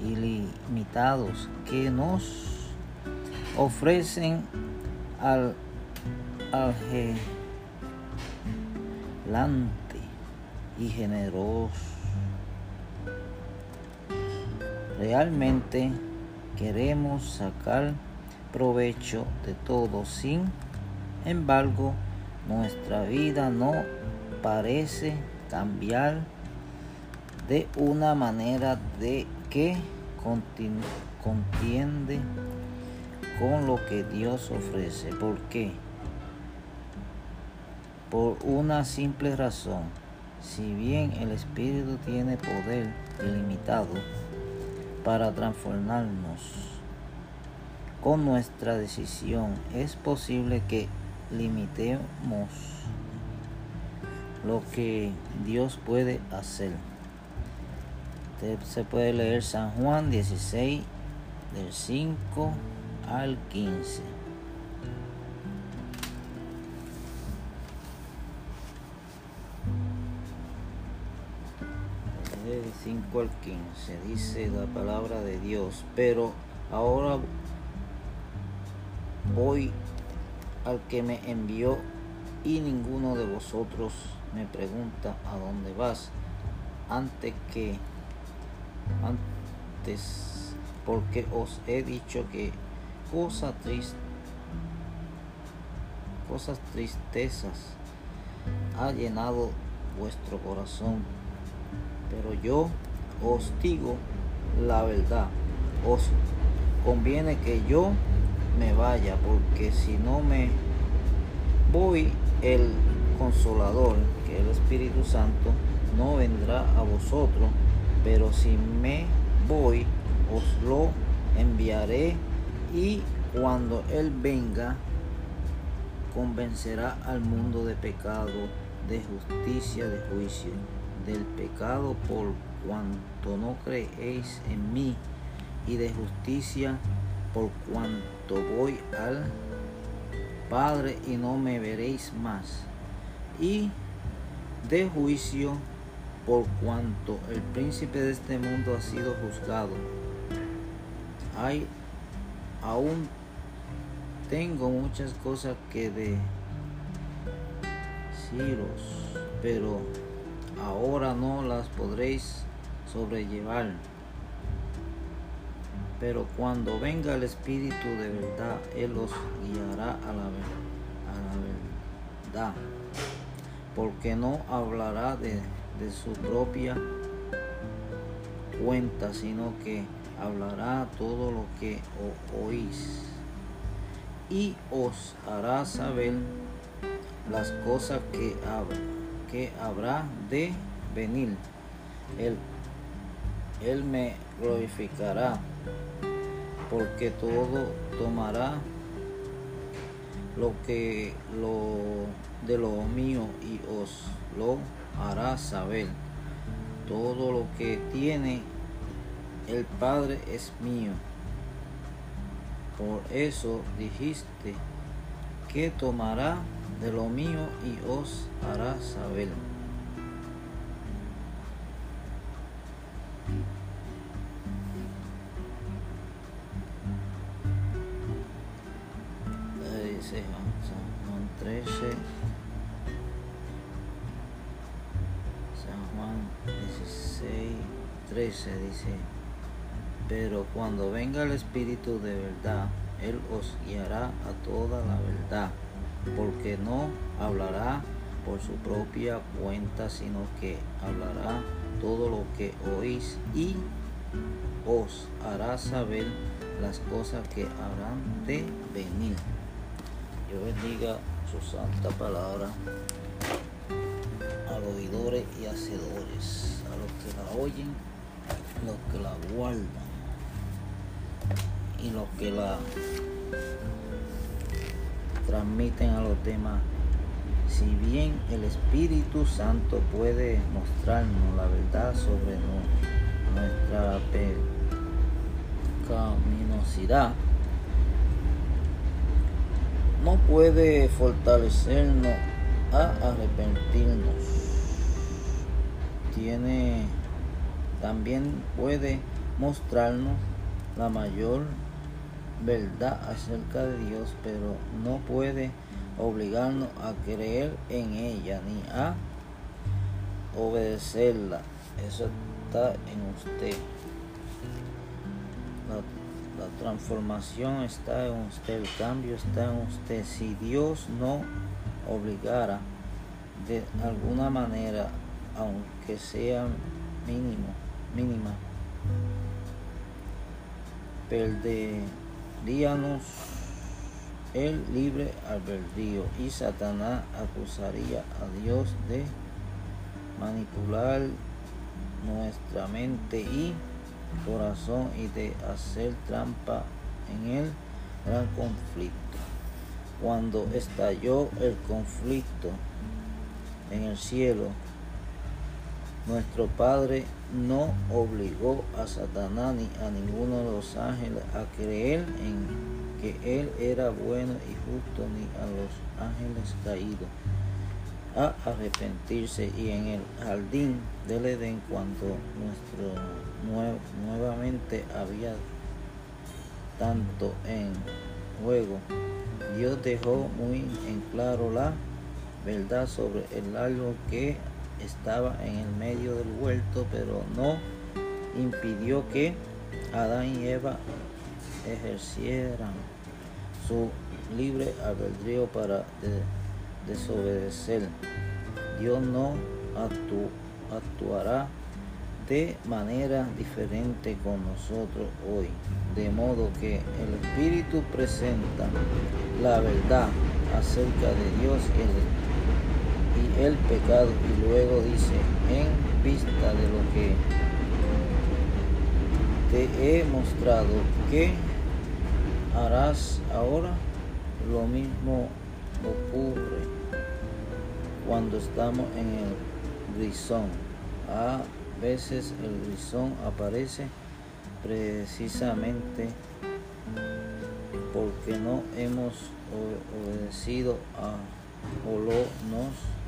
ilimitados que nos ofrecen al algelante y generoso realmente queremos sacar provecho de todo. Sin embargo, nuestra vida no parece cambiar de una manera de que contiende con lo que Dios ofrece. ¿Por qué? Por una simple razón. Si bien el Espíritu tiene poder ilimitado, para transformarnos. Con nuestra decisión es posible que limitemos lo que Dios puede hacer. se puede leer San Juan 16 del 5 al 15. del 5 al 15 dice la palabra de Dios, pero ahora voy al que me envió y ninguno de vosotros me pregunta a dónde vas antes que antes porque os he dicho que cosas tristes cosas tristezas ha llenado vuestro corazón pero yo os digo la verdad. Os conviene que yo me vaya, porque si no me voy, el consolador, que es el Espíritu Santo, no vendrá a vosotros, pero si me voy, os lo enviaré y cuando Él venga, convencerá al mundo de pecado, de justicia, de juicio del pecado por cuanto no creéis en mí y de justicia por cuanto voy al Padre y no me veréis más y de juicio por cuanto el príncipe de este mundo ha sido juzgado. Hay aún tengo muchas cosas que deciros, pero ahora no las podréis sobrellevar. Pero cuando venga el Espíritu de verdad, Él os guiará a la, verdad. Porque no hablará de, su propia cuenta, sino que hablará todo lo que oís y os hará saber las cosas que, que habrá de venir. Él, él me glorificará, porque todo tomará lo que lo de lo mío y os lo hará saber. Todo lo que tiene el Padre es mío. Por eso dijiste que tomará de lo mío y os hará saber. 13 dice pero cuando venga el Espíritu de verdad, Él os guiará a toda la verdad, porque no hablará por su propia cuenta, sino que hablará todo lo que oís y os hará saber las cosas que habrán de venir. Yo bendiga su santa palabra a los oidores y hacedores, a los que la oyen, los que la guardan y los que la transmiten a los demás. Si bien el Espíritu Santo puede mostrarnos la verdad sobre nuestra pecaminosidad, no puede fortalecernos a arrepentirnos. Tiene también puede mostrarnos la mayor verdad acerca de Dios, pero no puede obligarnos a creer en ella ni a obedecerla. Eso está en usted. La, transformación está en usted, el cambio está en usted. Si Dios no obligara de alguna manera, aunque sea mínimo, mínima, perderíamos el libre albedrío y Satanás acusaría a Dios de manipular nuestra mente y corazón y de hacer trampa en el gran conflicto. Cuando estalló el conflicto en el cielo, nuestro Padre no obligó a Satanás ni a ninguno de los ángeles a creer en que Él era bueno y justo, ni a los ángeles caídos a arrepentirse. Y en el jardín del Edén cuando nuestro nuevamente había tanto en juego Dios dejó muy en claro la verdad sobre el árbol que estaba en el medio del huerto, pero no impidió que Adán y Eva ejercieran su libre albedrío para desobedecer. Dios no actuará de manera diferente con nosotros hoy, de modo que el Espíritu presenta la verdad acerca de Dios y el y el pecado. Y luego dice, en vista de lo que te he mostrado, que harás ahora? Lo mismo ocurre cuando estamos en el grisón. A veces el grisón aparece precisamente porque no hemos obedecido a o lo nos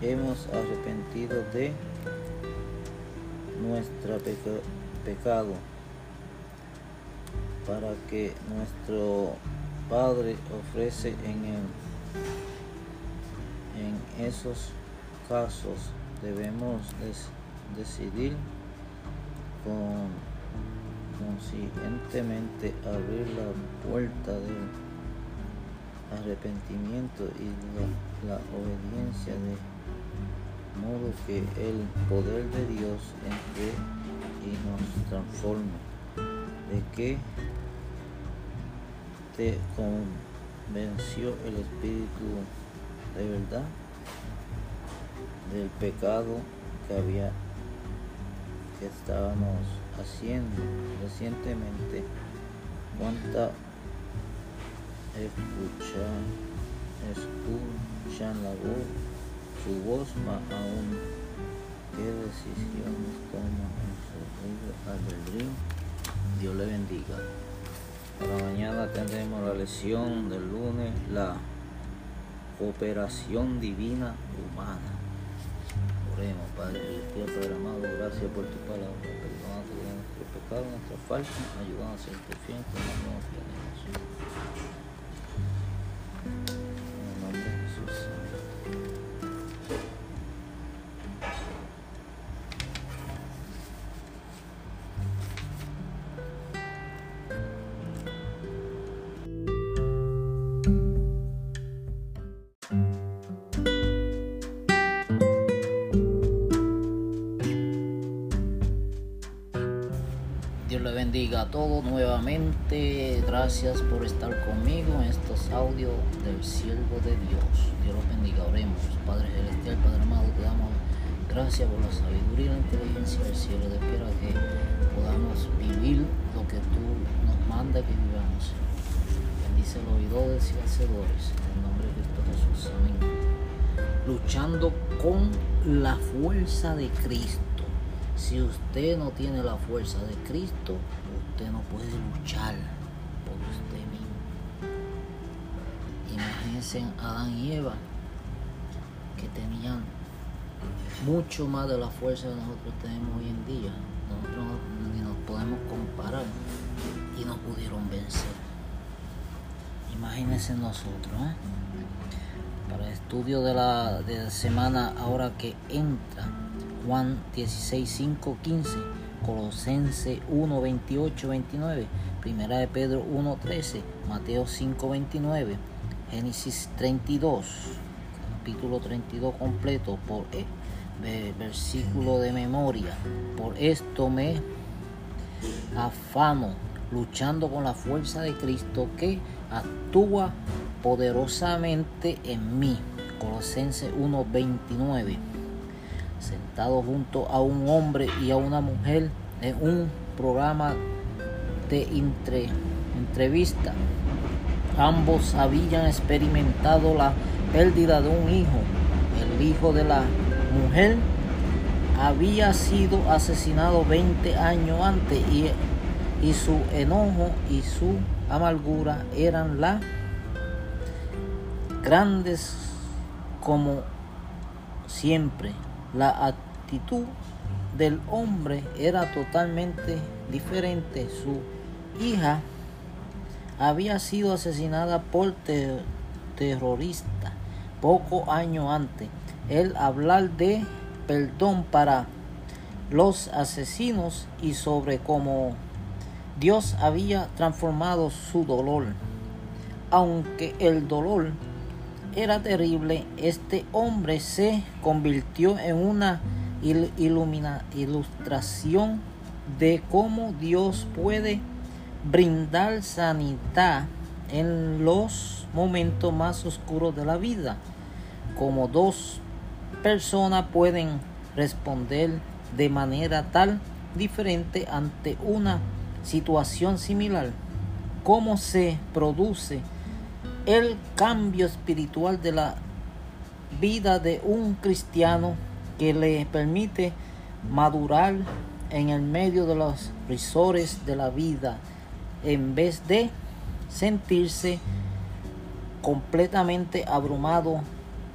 hemos arrepentido de nuestro pecado para que nuestro Padre ofrece en, el, en esos casos debemos decidir con, conscientemente abrir la puerta del arrepentimiento y la obediencia de modo que el poder de Dios entre y nos transforme. ¿De qué te convenció el Espíritu de verdad? Del pecado que había que estábamos haciendo recientemente. ¿Cuánta escuchan, escuchan la voz, su voz más aún qué decisiones toman en su libre albedrío. Dios le bendiga. Para mañana tendremos la lección del lunes, la cooperación divina humana. Oremos, Padre Celestial, Padre amado, gracias por tu palabra. Perdona todos nuestros pecados, nuestras faltas, ayúdanos a ser fiel con la nuestra todos nuevamente. Gracias por estar conmigo en estos audios del siervo de Dios. Dios los bendiga. Oremos. Padre Celestial, Padre amado, te damos gracias por la sabiduría y la inteligencia del cielo. De espera que podamos vivir lo que tú nos manda que vivamos. Bendice los oidores y hacedores. En el nombre de Cristo Jesús. Amén. Luchando con la fuerza de Cristo. Si usted no tiene la fuerza de Cristo, no puede luchar por usted mismo. Imagínense Adán y Eva que tenían mucho más de la fuerza que nosotros tenemos hoy en día. Nosotros ni nos podemos comparar y no pudieron vencer. Imagínense nosotros, ¿eh? para el estudio de la, de semana ahora que entra Juan 16, 5, 15, Colosense 1, 28, 29, Primera de Pedro 1, 13, Mateo 5, 29, Génesis 32, capítulo 32 completo por eh, versículo de memoria. Por esto me afano, luchando con la fuerza de Cristo que actúa poderosamente en mí. Colosense 1, 29 sentado junto a un hombre y a una mujer en un programa de entre, entrevista. Ambos habían experimentado la pérdida de un hijo. El hijo de la mujer había sido asesinado 20 años antes y, y su enojo y su amargura eran las grandes como siempre la actitud del hombre era totalmente diferente. Su hija había sido asesinada por terrorista poco años antes. El hablar de perdón para los asesinos y sobre cómo Dios había transformado su dolor. Aunque el dolor era terrible, este hombre se convirtió en una ilumina, ilustración de cómo Dios puede brindar sanidad en los momentos más oscuros de la vida. Como dos personas pueden responder de manera tal diferente ante una situación similar. Cómo se produce el cambio espiritual de la vida de un cristiano que le permite madurar en el medio de los risores de la vida en vez de sentirse completamente abrumado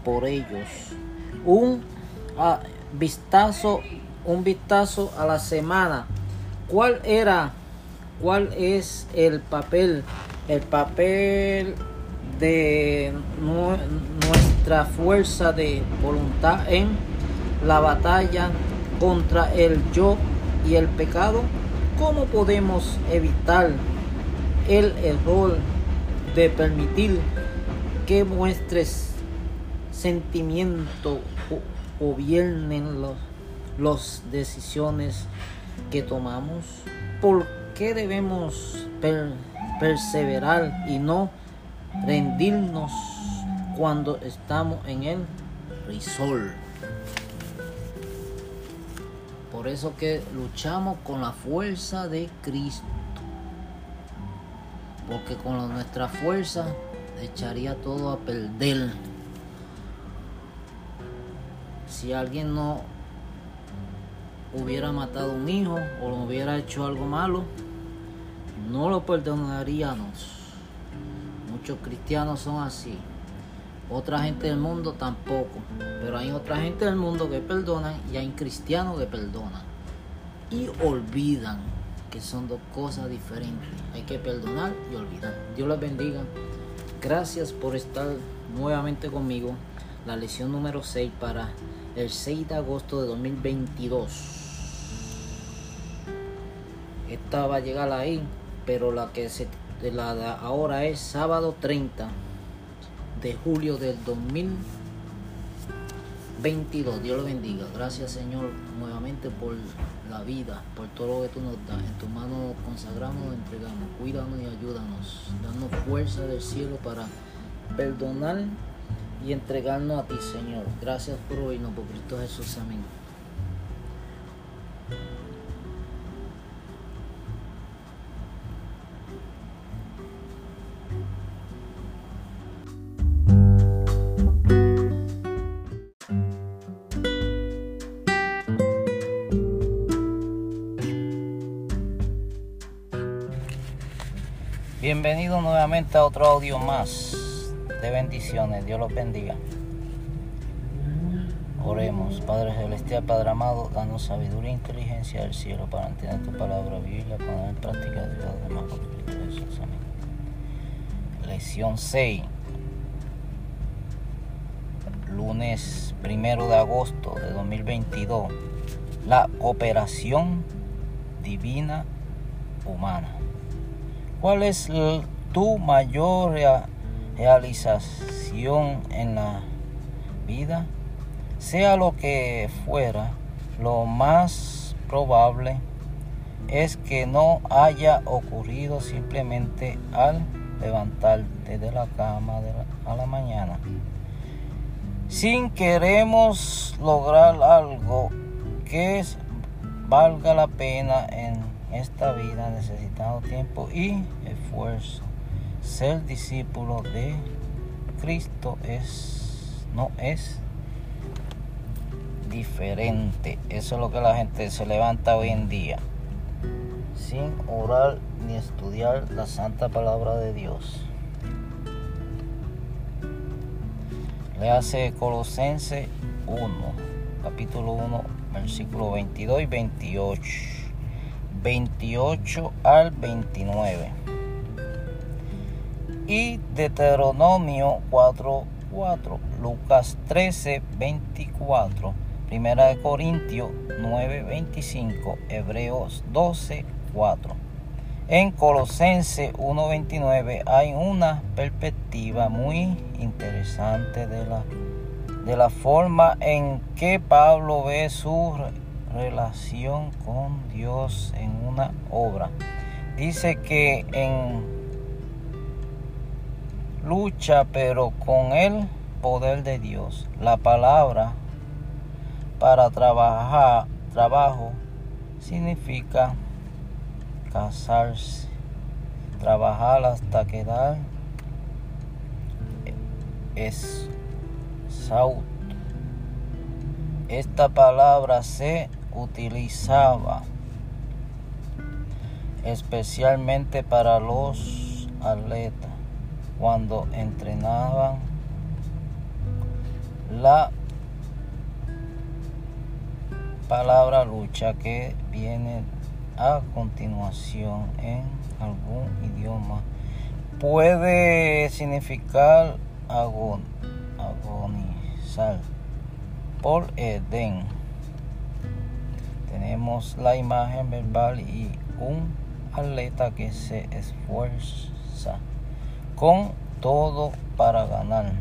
por ellos. Un ah, vistazo, un vistazo a la semana. ¿Cuál era, cuál es el papel, el papel de nuestra fuerza de voluntad en la batalla contra el yo y el pecado, ¿cómo podemos evitar el error de permitir que nuestros sentimientos gobiernen las decisiones que tomamos? ¿Por qué debemos perseverar y no rendirnos cuando estamos en el risol? Por eso que luchamos con la fuerza de Cristo. Porque con nuestra fuerza echaría todo a perder. Si alguien no hubiera matado un hijo o lo hubiera hecho algo malo, no lo perdonaríamos. Muchos cristianos son así. Otra gente del mundo tampoco. Pero hay otra gente del mundo que perdonan y hay cristianos que perdonan. Y olvidan que son dos cosas diferentes. Hay que perdonar y olvidar. Dios les bendiga. Gracias por estar nuevamente conmigo. La lección número 6 para el 6 de agosto de 2022. Esta va a llegar ahí, pero la que se la de ahora es sábado 30 de julio del 2022. Dios lo bendiga. Gracias Señor nuevamente por la vida, por todo lo que tú nos das. En tu mano consagramos, entregamos. Cuídanos y ayúdanos. Danos fuerza del cielo para perdonar y entregarnos a ti Señor. Gracias por oírnos, por Cristo Jesús. Amén. Bienvenido nuevamente a otro audio más de bendiciones. Dios los bendiga. Oremos, Padre Celestial, Padre amado, danos sabiduría e inteligencia del cielo para entender tu palabra, vivirla, poner en práctica de los demás Cristo Jesús. Amén. Lección 6. Lunes primero de agosto de 2022. La operación divina humana. ¿Cuál es tu mayor realización en la vida? Sea lo que fuera, lo más probable es que no haya ocurrido simplemente al levantarte de la cama a la mañana. Sin queremos lograr algo que valga la pena en esta vida necesitando tiempo y esfuerzo. Ser discípulo de Cristo es no es diferente. Eso es lo que la gente se levanta hoy en día sin orar ni estudiar la santa palabra de Dios. Le hace Colosense 1, capítulo 1, versículo 22 y 28. 28 al 29. Y Deuteronomio 4, 4, Lucas 13, 24, Primera de Corintios 9, 25, Hebreos 12, 4. En Colosense 1.29 hay una perspectiva muy interesante de la, de la forma en que Pablo ve su relación con Dios en una obra. Dice que en lucha pero con el poder de Dios. La palabra para trabajar, trabajo significa casarse, trabajar hasta quedar es saut. Esta palabra se utilizaba especialmente para los atletas cuando entrenaban la palabra lucha que viene a continuación en algún idioma. Puede significar agonizar por Edén tenemos la imagen verbal y un atleta que se esfuerza con todo para ganar.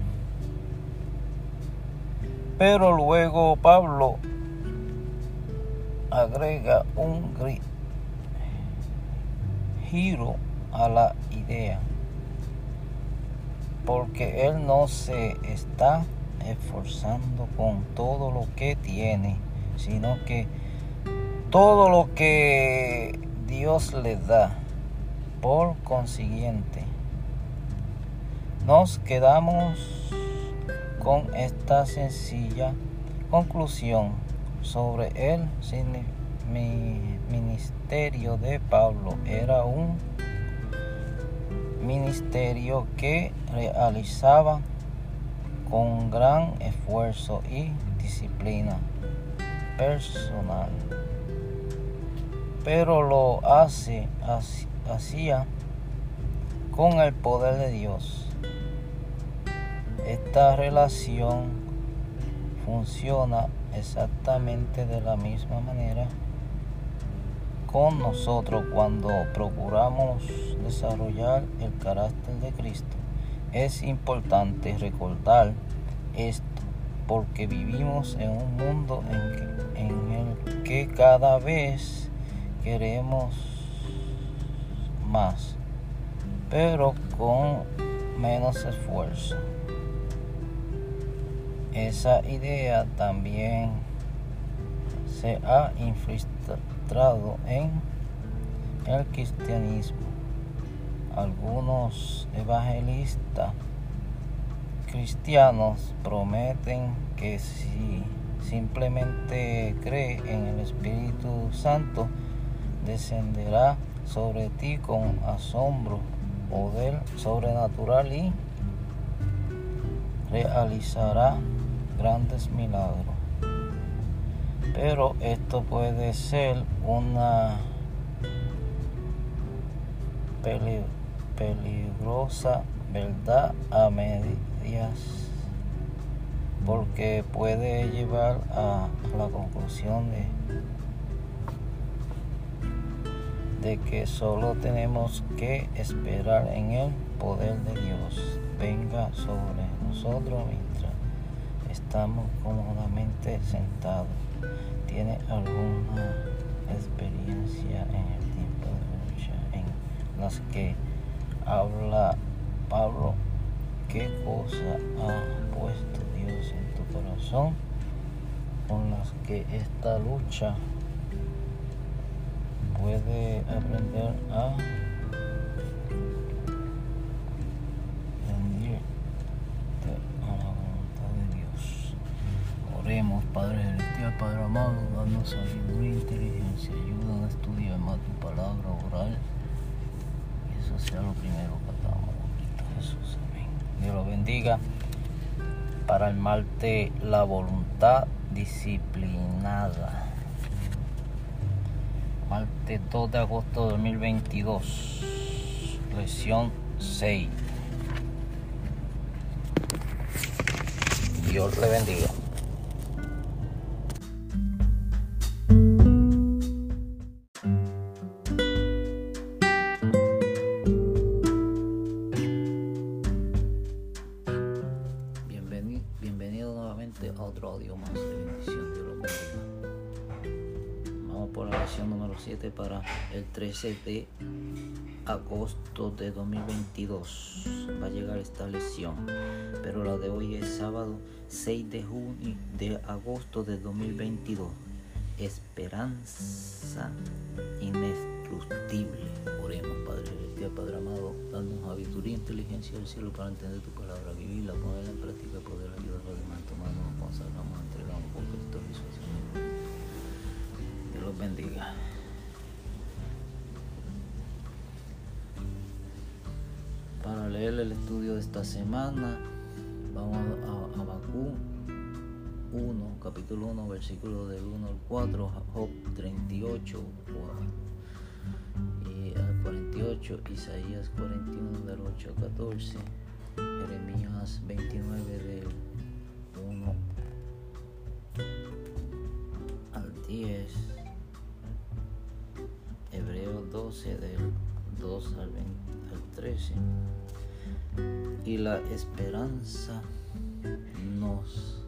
Pero luego Pablo agrega un giro a la idea, porque él no se está esforzando con todo lo que tiene, sino que todo lo que Dios le da. Por consiguiente, nos quedamos con esta sencilla conclusión sobre el ministerio de Pablo. Era un ministerio que realizaba con gran esfuerzo y disciplina personal. Pero lo hace, hacía con el poder de Dios. Esta relación funciona exactamente de la misma manera con nosotros cuando procuramos desarrollar el carácter de Cristo. Es importante recordar esto porque vivimos en un mundo en, el que cada vez queremos más, pero con menos esfuerzo. Esa idea también se ha infiltrado en el cristianismo algunos evangelistas cristianos prometen que si simplemente cree en el Espíritu Santo, descenderá sobre ti con asombro, poder sobrenatural y realizará grandes milagros. Pero esto puede ser una peligro peligrosa verdad a medias porque puede llevar a la conclusión de, de que solo tenemos que esperar en el poder de Dios venga sobre nosotros mientras estamos cómodamente sentados. ¿Tiene alguna experiencia en el tiempo de lucha en las que habla Pablo, qué cosa ha puesto Dios en tu corazón con las que esta lucha puede aprender a rendirte a la voluntad de Dios. Oremos, Padre Celestial, Padre amado, danos sabiduría e inteligencia, ayuda a estudiar más tu palabra oral sea lo primero que hagamos. Jesús, amén. Dios lo bendiga. Para el Marte, la voluntad disciplinada. Marte 2 de agosto de 2022. Lección 6. Dios le bendiga. 13 de agosto de 2022. Va a llegar esta lección, pero la de hoy es sábado 6 de junio de agosto de 2022. Esperanza indestructible. Oremos, Padre Celestial, Padre amado, dándonos sabiduría e inteligencia del cielo para entender tu palabra, vivirla, ponerla en práctica, poder ayudar a los demás, consagramos, entregamos por Cristo Jesús. Dios los bendiga. Leer el estudio de esta semana, vamos a, Bakú 1, capítulo 1, versículo del 1 al 4, Job 38 y al 48, Isaías 41 del 8 al 14, Jeremías 29 del 1 al 10, Hebreos 12 del 2 al, 20, al 13 y la esperanza nos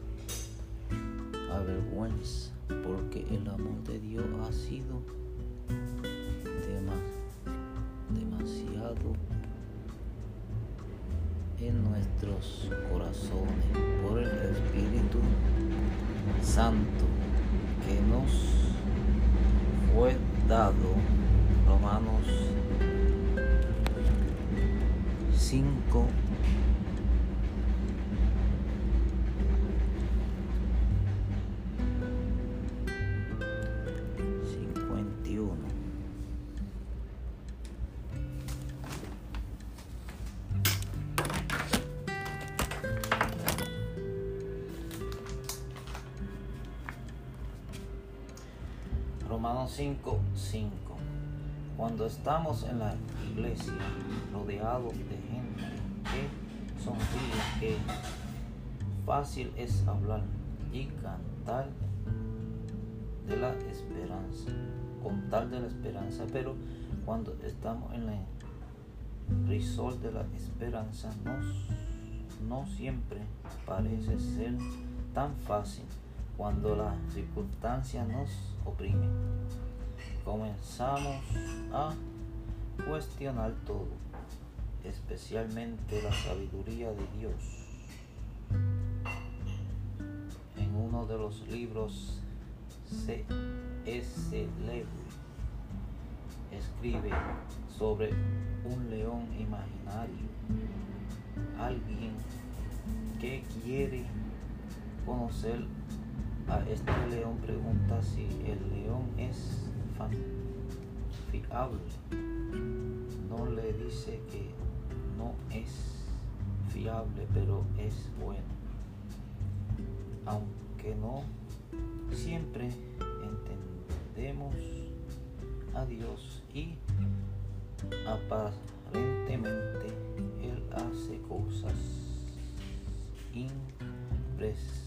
avergüenza, porque el amor de Dios ha sido demasiado en nuestros corazones por el Espíritu Santo que nos fue dado. Romanos 5 Romanos 5, 5. Cuando estamos en la iglesia rodeados de gente que fácil es hablar y cantar de la esperanza, contar de la esperanza, pero cuando estamos en el risol de la esperanza, no siempre parece ser tan fácil cuando las circunstancias nos oprimen. Comenzamos a cuestionar todo, especialmente la sabiduría de Dios. En uno de los libros C.S. Lewis escribe sobre un león imaginario, alguien que quiere conocer a este león pregunta si el león es fiable. No le dice que no es fiable, pero es bueno. Aunque no siempre entendemos a Dios y aparentemente Él hace cosas impresionantes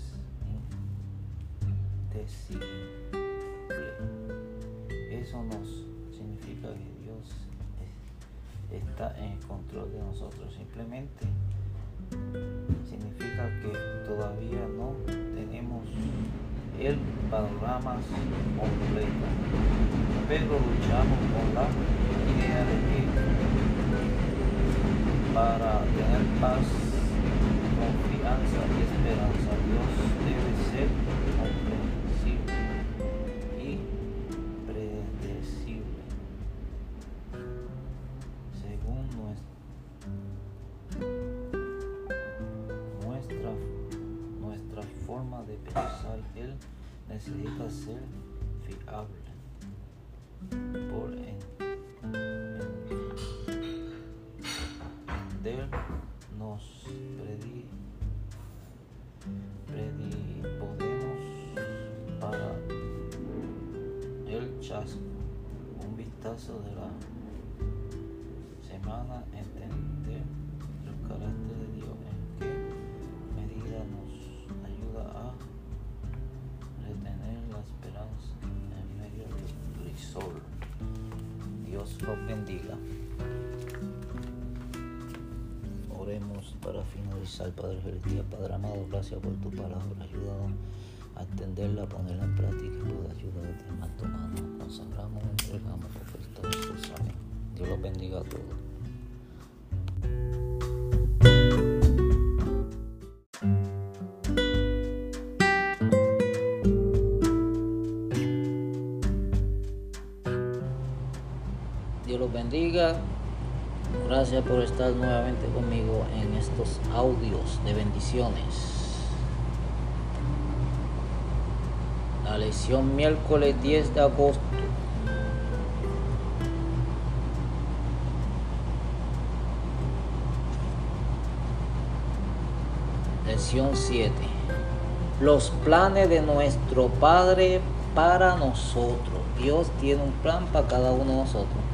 eso nos significa que está en control de nosotros. Simplemente significa que todavía no tenemos el panorama completo, pero luchamos con la idea de que para tener paz, confianza y esperanza, Dios necesita ser fiable. Por entender nos predi, podemos para el chasco, un vistazo de la semana, entender los bendiga. Oremos para finalizar, Padre Celestial, Padre amado, gracias por tu palabra. Ayúdanos a entenderla, a ponerla en práctica y pueda ayudarte más tomando. Nos sagramos, entregamos. Amén. Dios los bendiga a todos. Gracias por estar nuevamente conmigo en estos audios de bendiciones. La lección miércoles 10 de agosto. Lección 7. Los planes de nuestro Padre para nosotros. Dios tiene un plan para cada uno de nosotros.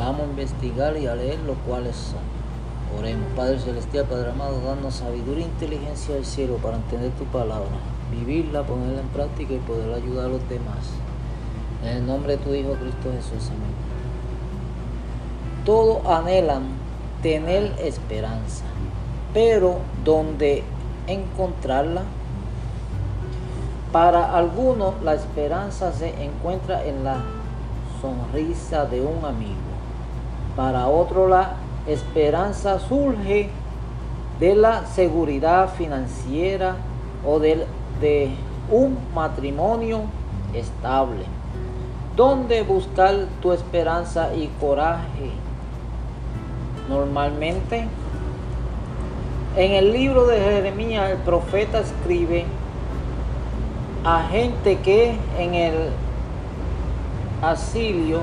Vamos a investigar y a leer los cuales son. Oremos, Padre Celestial, Padre amado, danos sabiduría e inteligencia del cielo para entender tu palabra, vivirla, ponerla en práctica y poder ayudar a los demás. En el nombre de tu Hijo Cristo Jesús, amén. Todos anhelan tener esperanza, pero ¿dónde encontrarla? Para algunos la esperanza se encuentra en la sonrisa de un amigo. Para otro la esperanza surge de la seguridad financiera o de, de un matrimonio estable. ¿Dónde buscar tu esperanza y coraje? Normalmente, en el libro de Jeremías, el profeta escribe a gente que en el asilio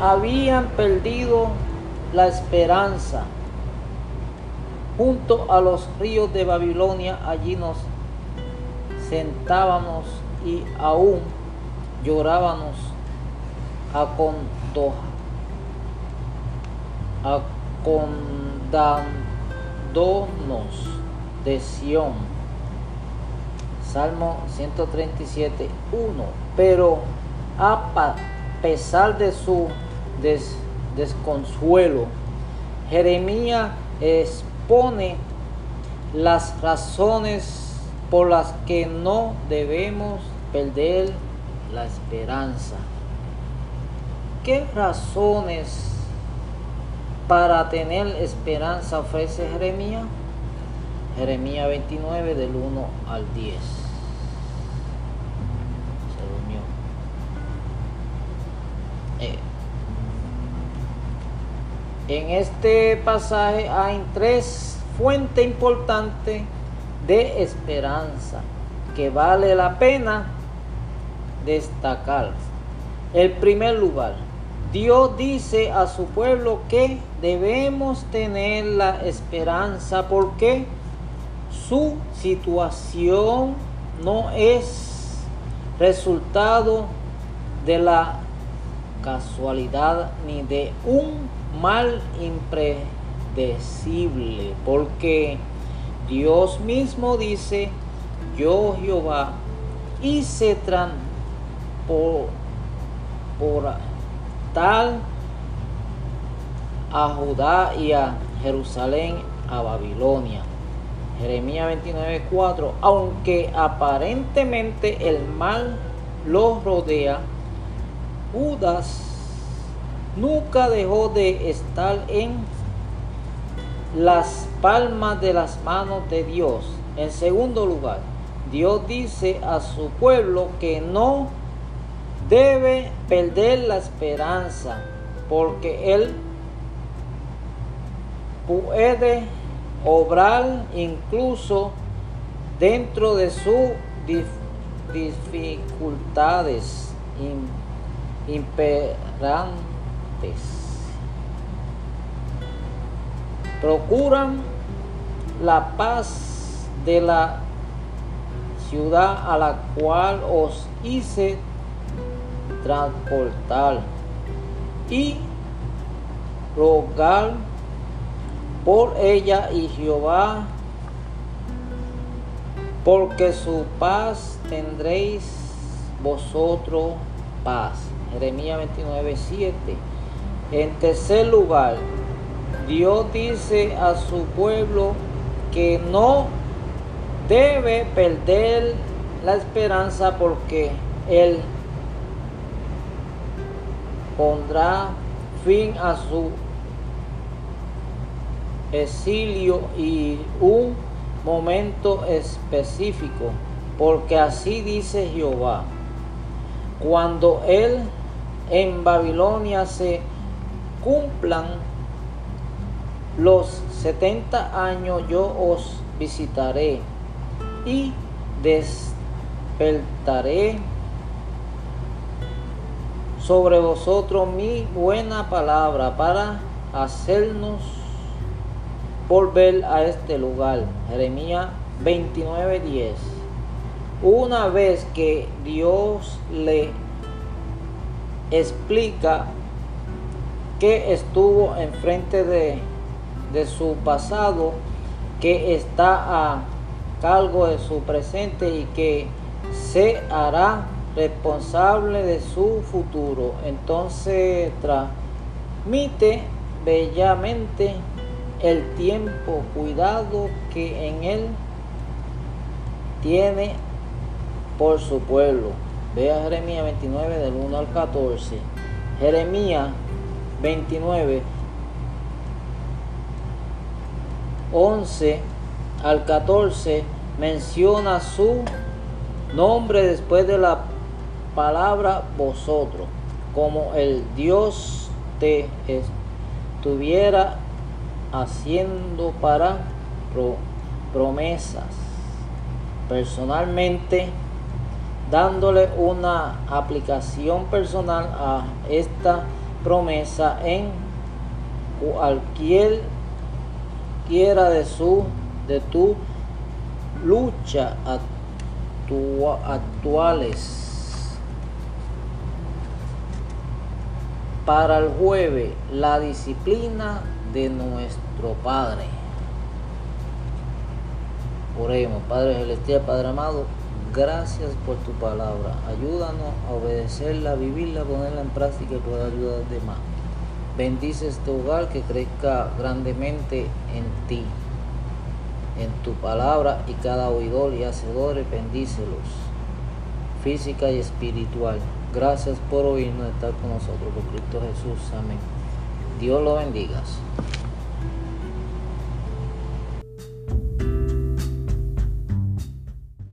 habían perdido la esperanza. Junto a los ríos de Babilonia, allí nos sentábamos y aún llorábamos a acondándonos de Sión. Salmo 137, 1. Pero a pesar de su desconsuelo, Jeremías expone las razones por las que no debemos perder la esperanza. ¿Qué razones para tener esperanza ofrece Jeremías? Jeremías 29 del 1 al 10. Se durmió. Eh, en este pasaje hay tres fuentes importantes de esperanza que vale la pena destacar. El primer lugar, Dios dice a su pueblo que debemos tener la esperanza porque su situación no es resultado de la casualidad ni de un mal impredecible, porque Dios mismo dice, yo Jehová hice tran por, por tal a Judá y a Jerusalén a Babilonia. Jeremías 29:4, aunque aparentemente el mal los rodea, Judas nunca dejó de estar en las palmas de las manos de Dios. En segundo lugar, Dios dice a su pueblo que no debe perder la esperanza porque Él puede obrar incluso dentro de sus dificultades imperantes. Procuran la paz de la ciudad a la cual os hice transportar y rogar por ella y Jehová, porque su paz tendréis vosotros paz. Jeremías 29, 7. En tercer lugar, Dios dice a su pueblo que no debe perder la esperanza porque Él pondrá fin a su exilio y un momento específico, porque así dice Jehová, cuando él en Babilonia se cumplan los 70 años, yo os visitaré y despertaré sobre vosotros mi buena palabra para hacernos volver a este lugar. Jeremías 29:10. Una vez que Dios le explica que estuvo enfrente de, de su pasado, que está a cargo de su presente y que se hará responsable de su futuro. Entonces transmite bellamente el tiempo, cuidado que en él tiene por su pueblo. Ve a Jeremías 29 del 1 al 14. Jeremías 29, 11 al 14 menciona su nombre después de la palabra vosotros, como el Dios te estuviera haciendo para promesas. Personalmente, dándole una aplicación personal a esta promesa en cualquier quiera de su de tu lucha actuales para el jueves la disciplina de nuestro Padre. Oremos, Padre Celestial, Padre amado, gracias por tu palabra. Ayúdanos a obedecerla, vivirla, ponerla en práctica y poder ayudar a los demás. Bendice este hogar que crezca grandemente en ti, en tu palabra y cada oidor y hacedor, bendícelos, física y espiritual. Gracias por oírnos, estar con nosotros, por Cristo Jesús. Amén. Dios lo bendiga.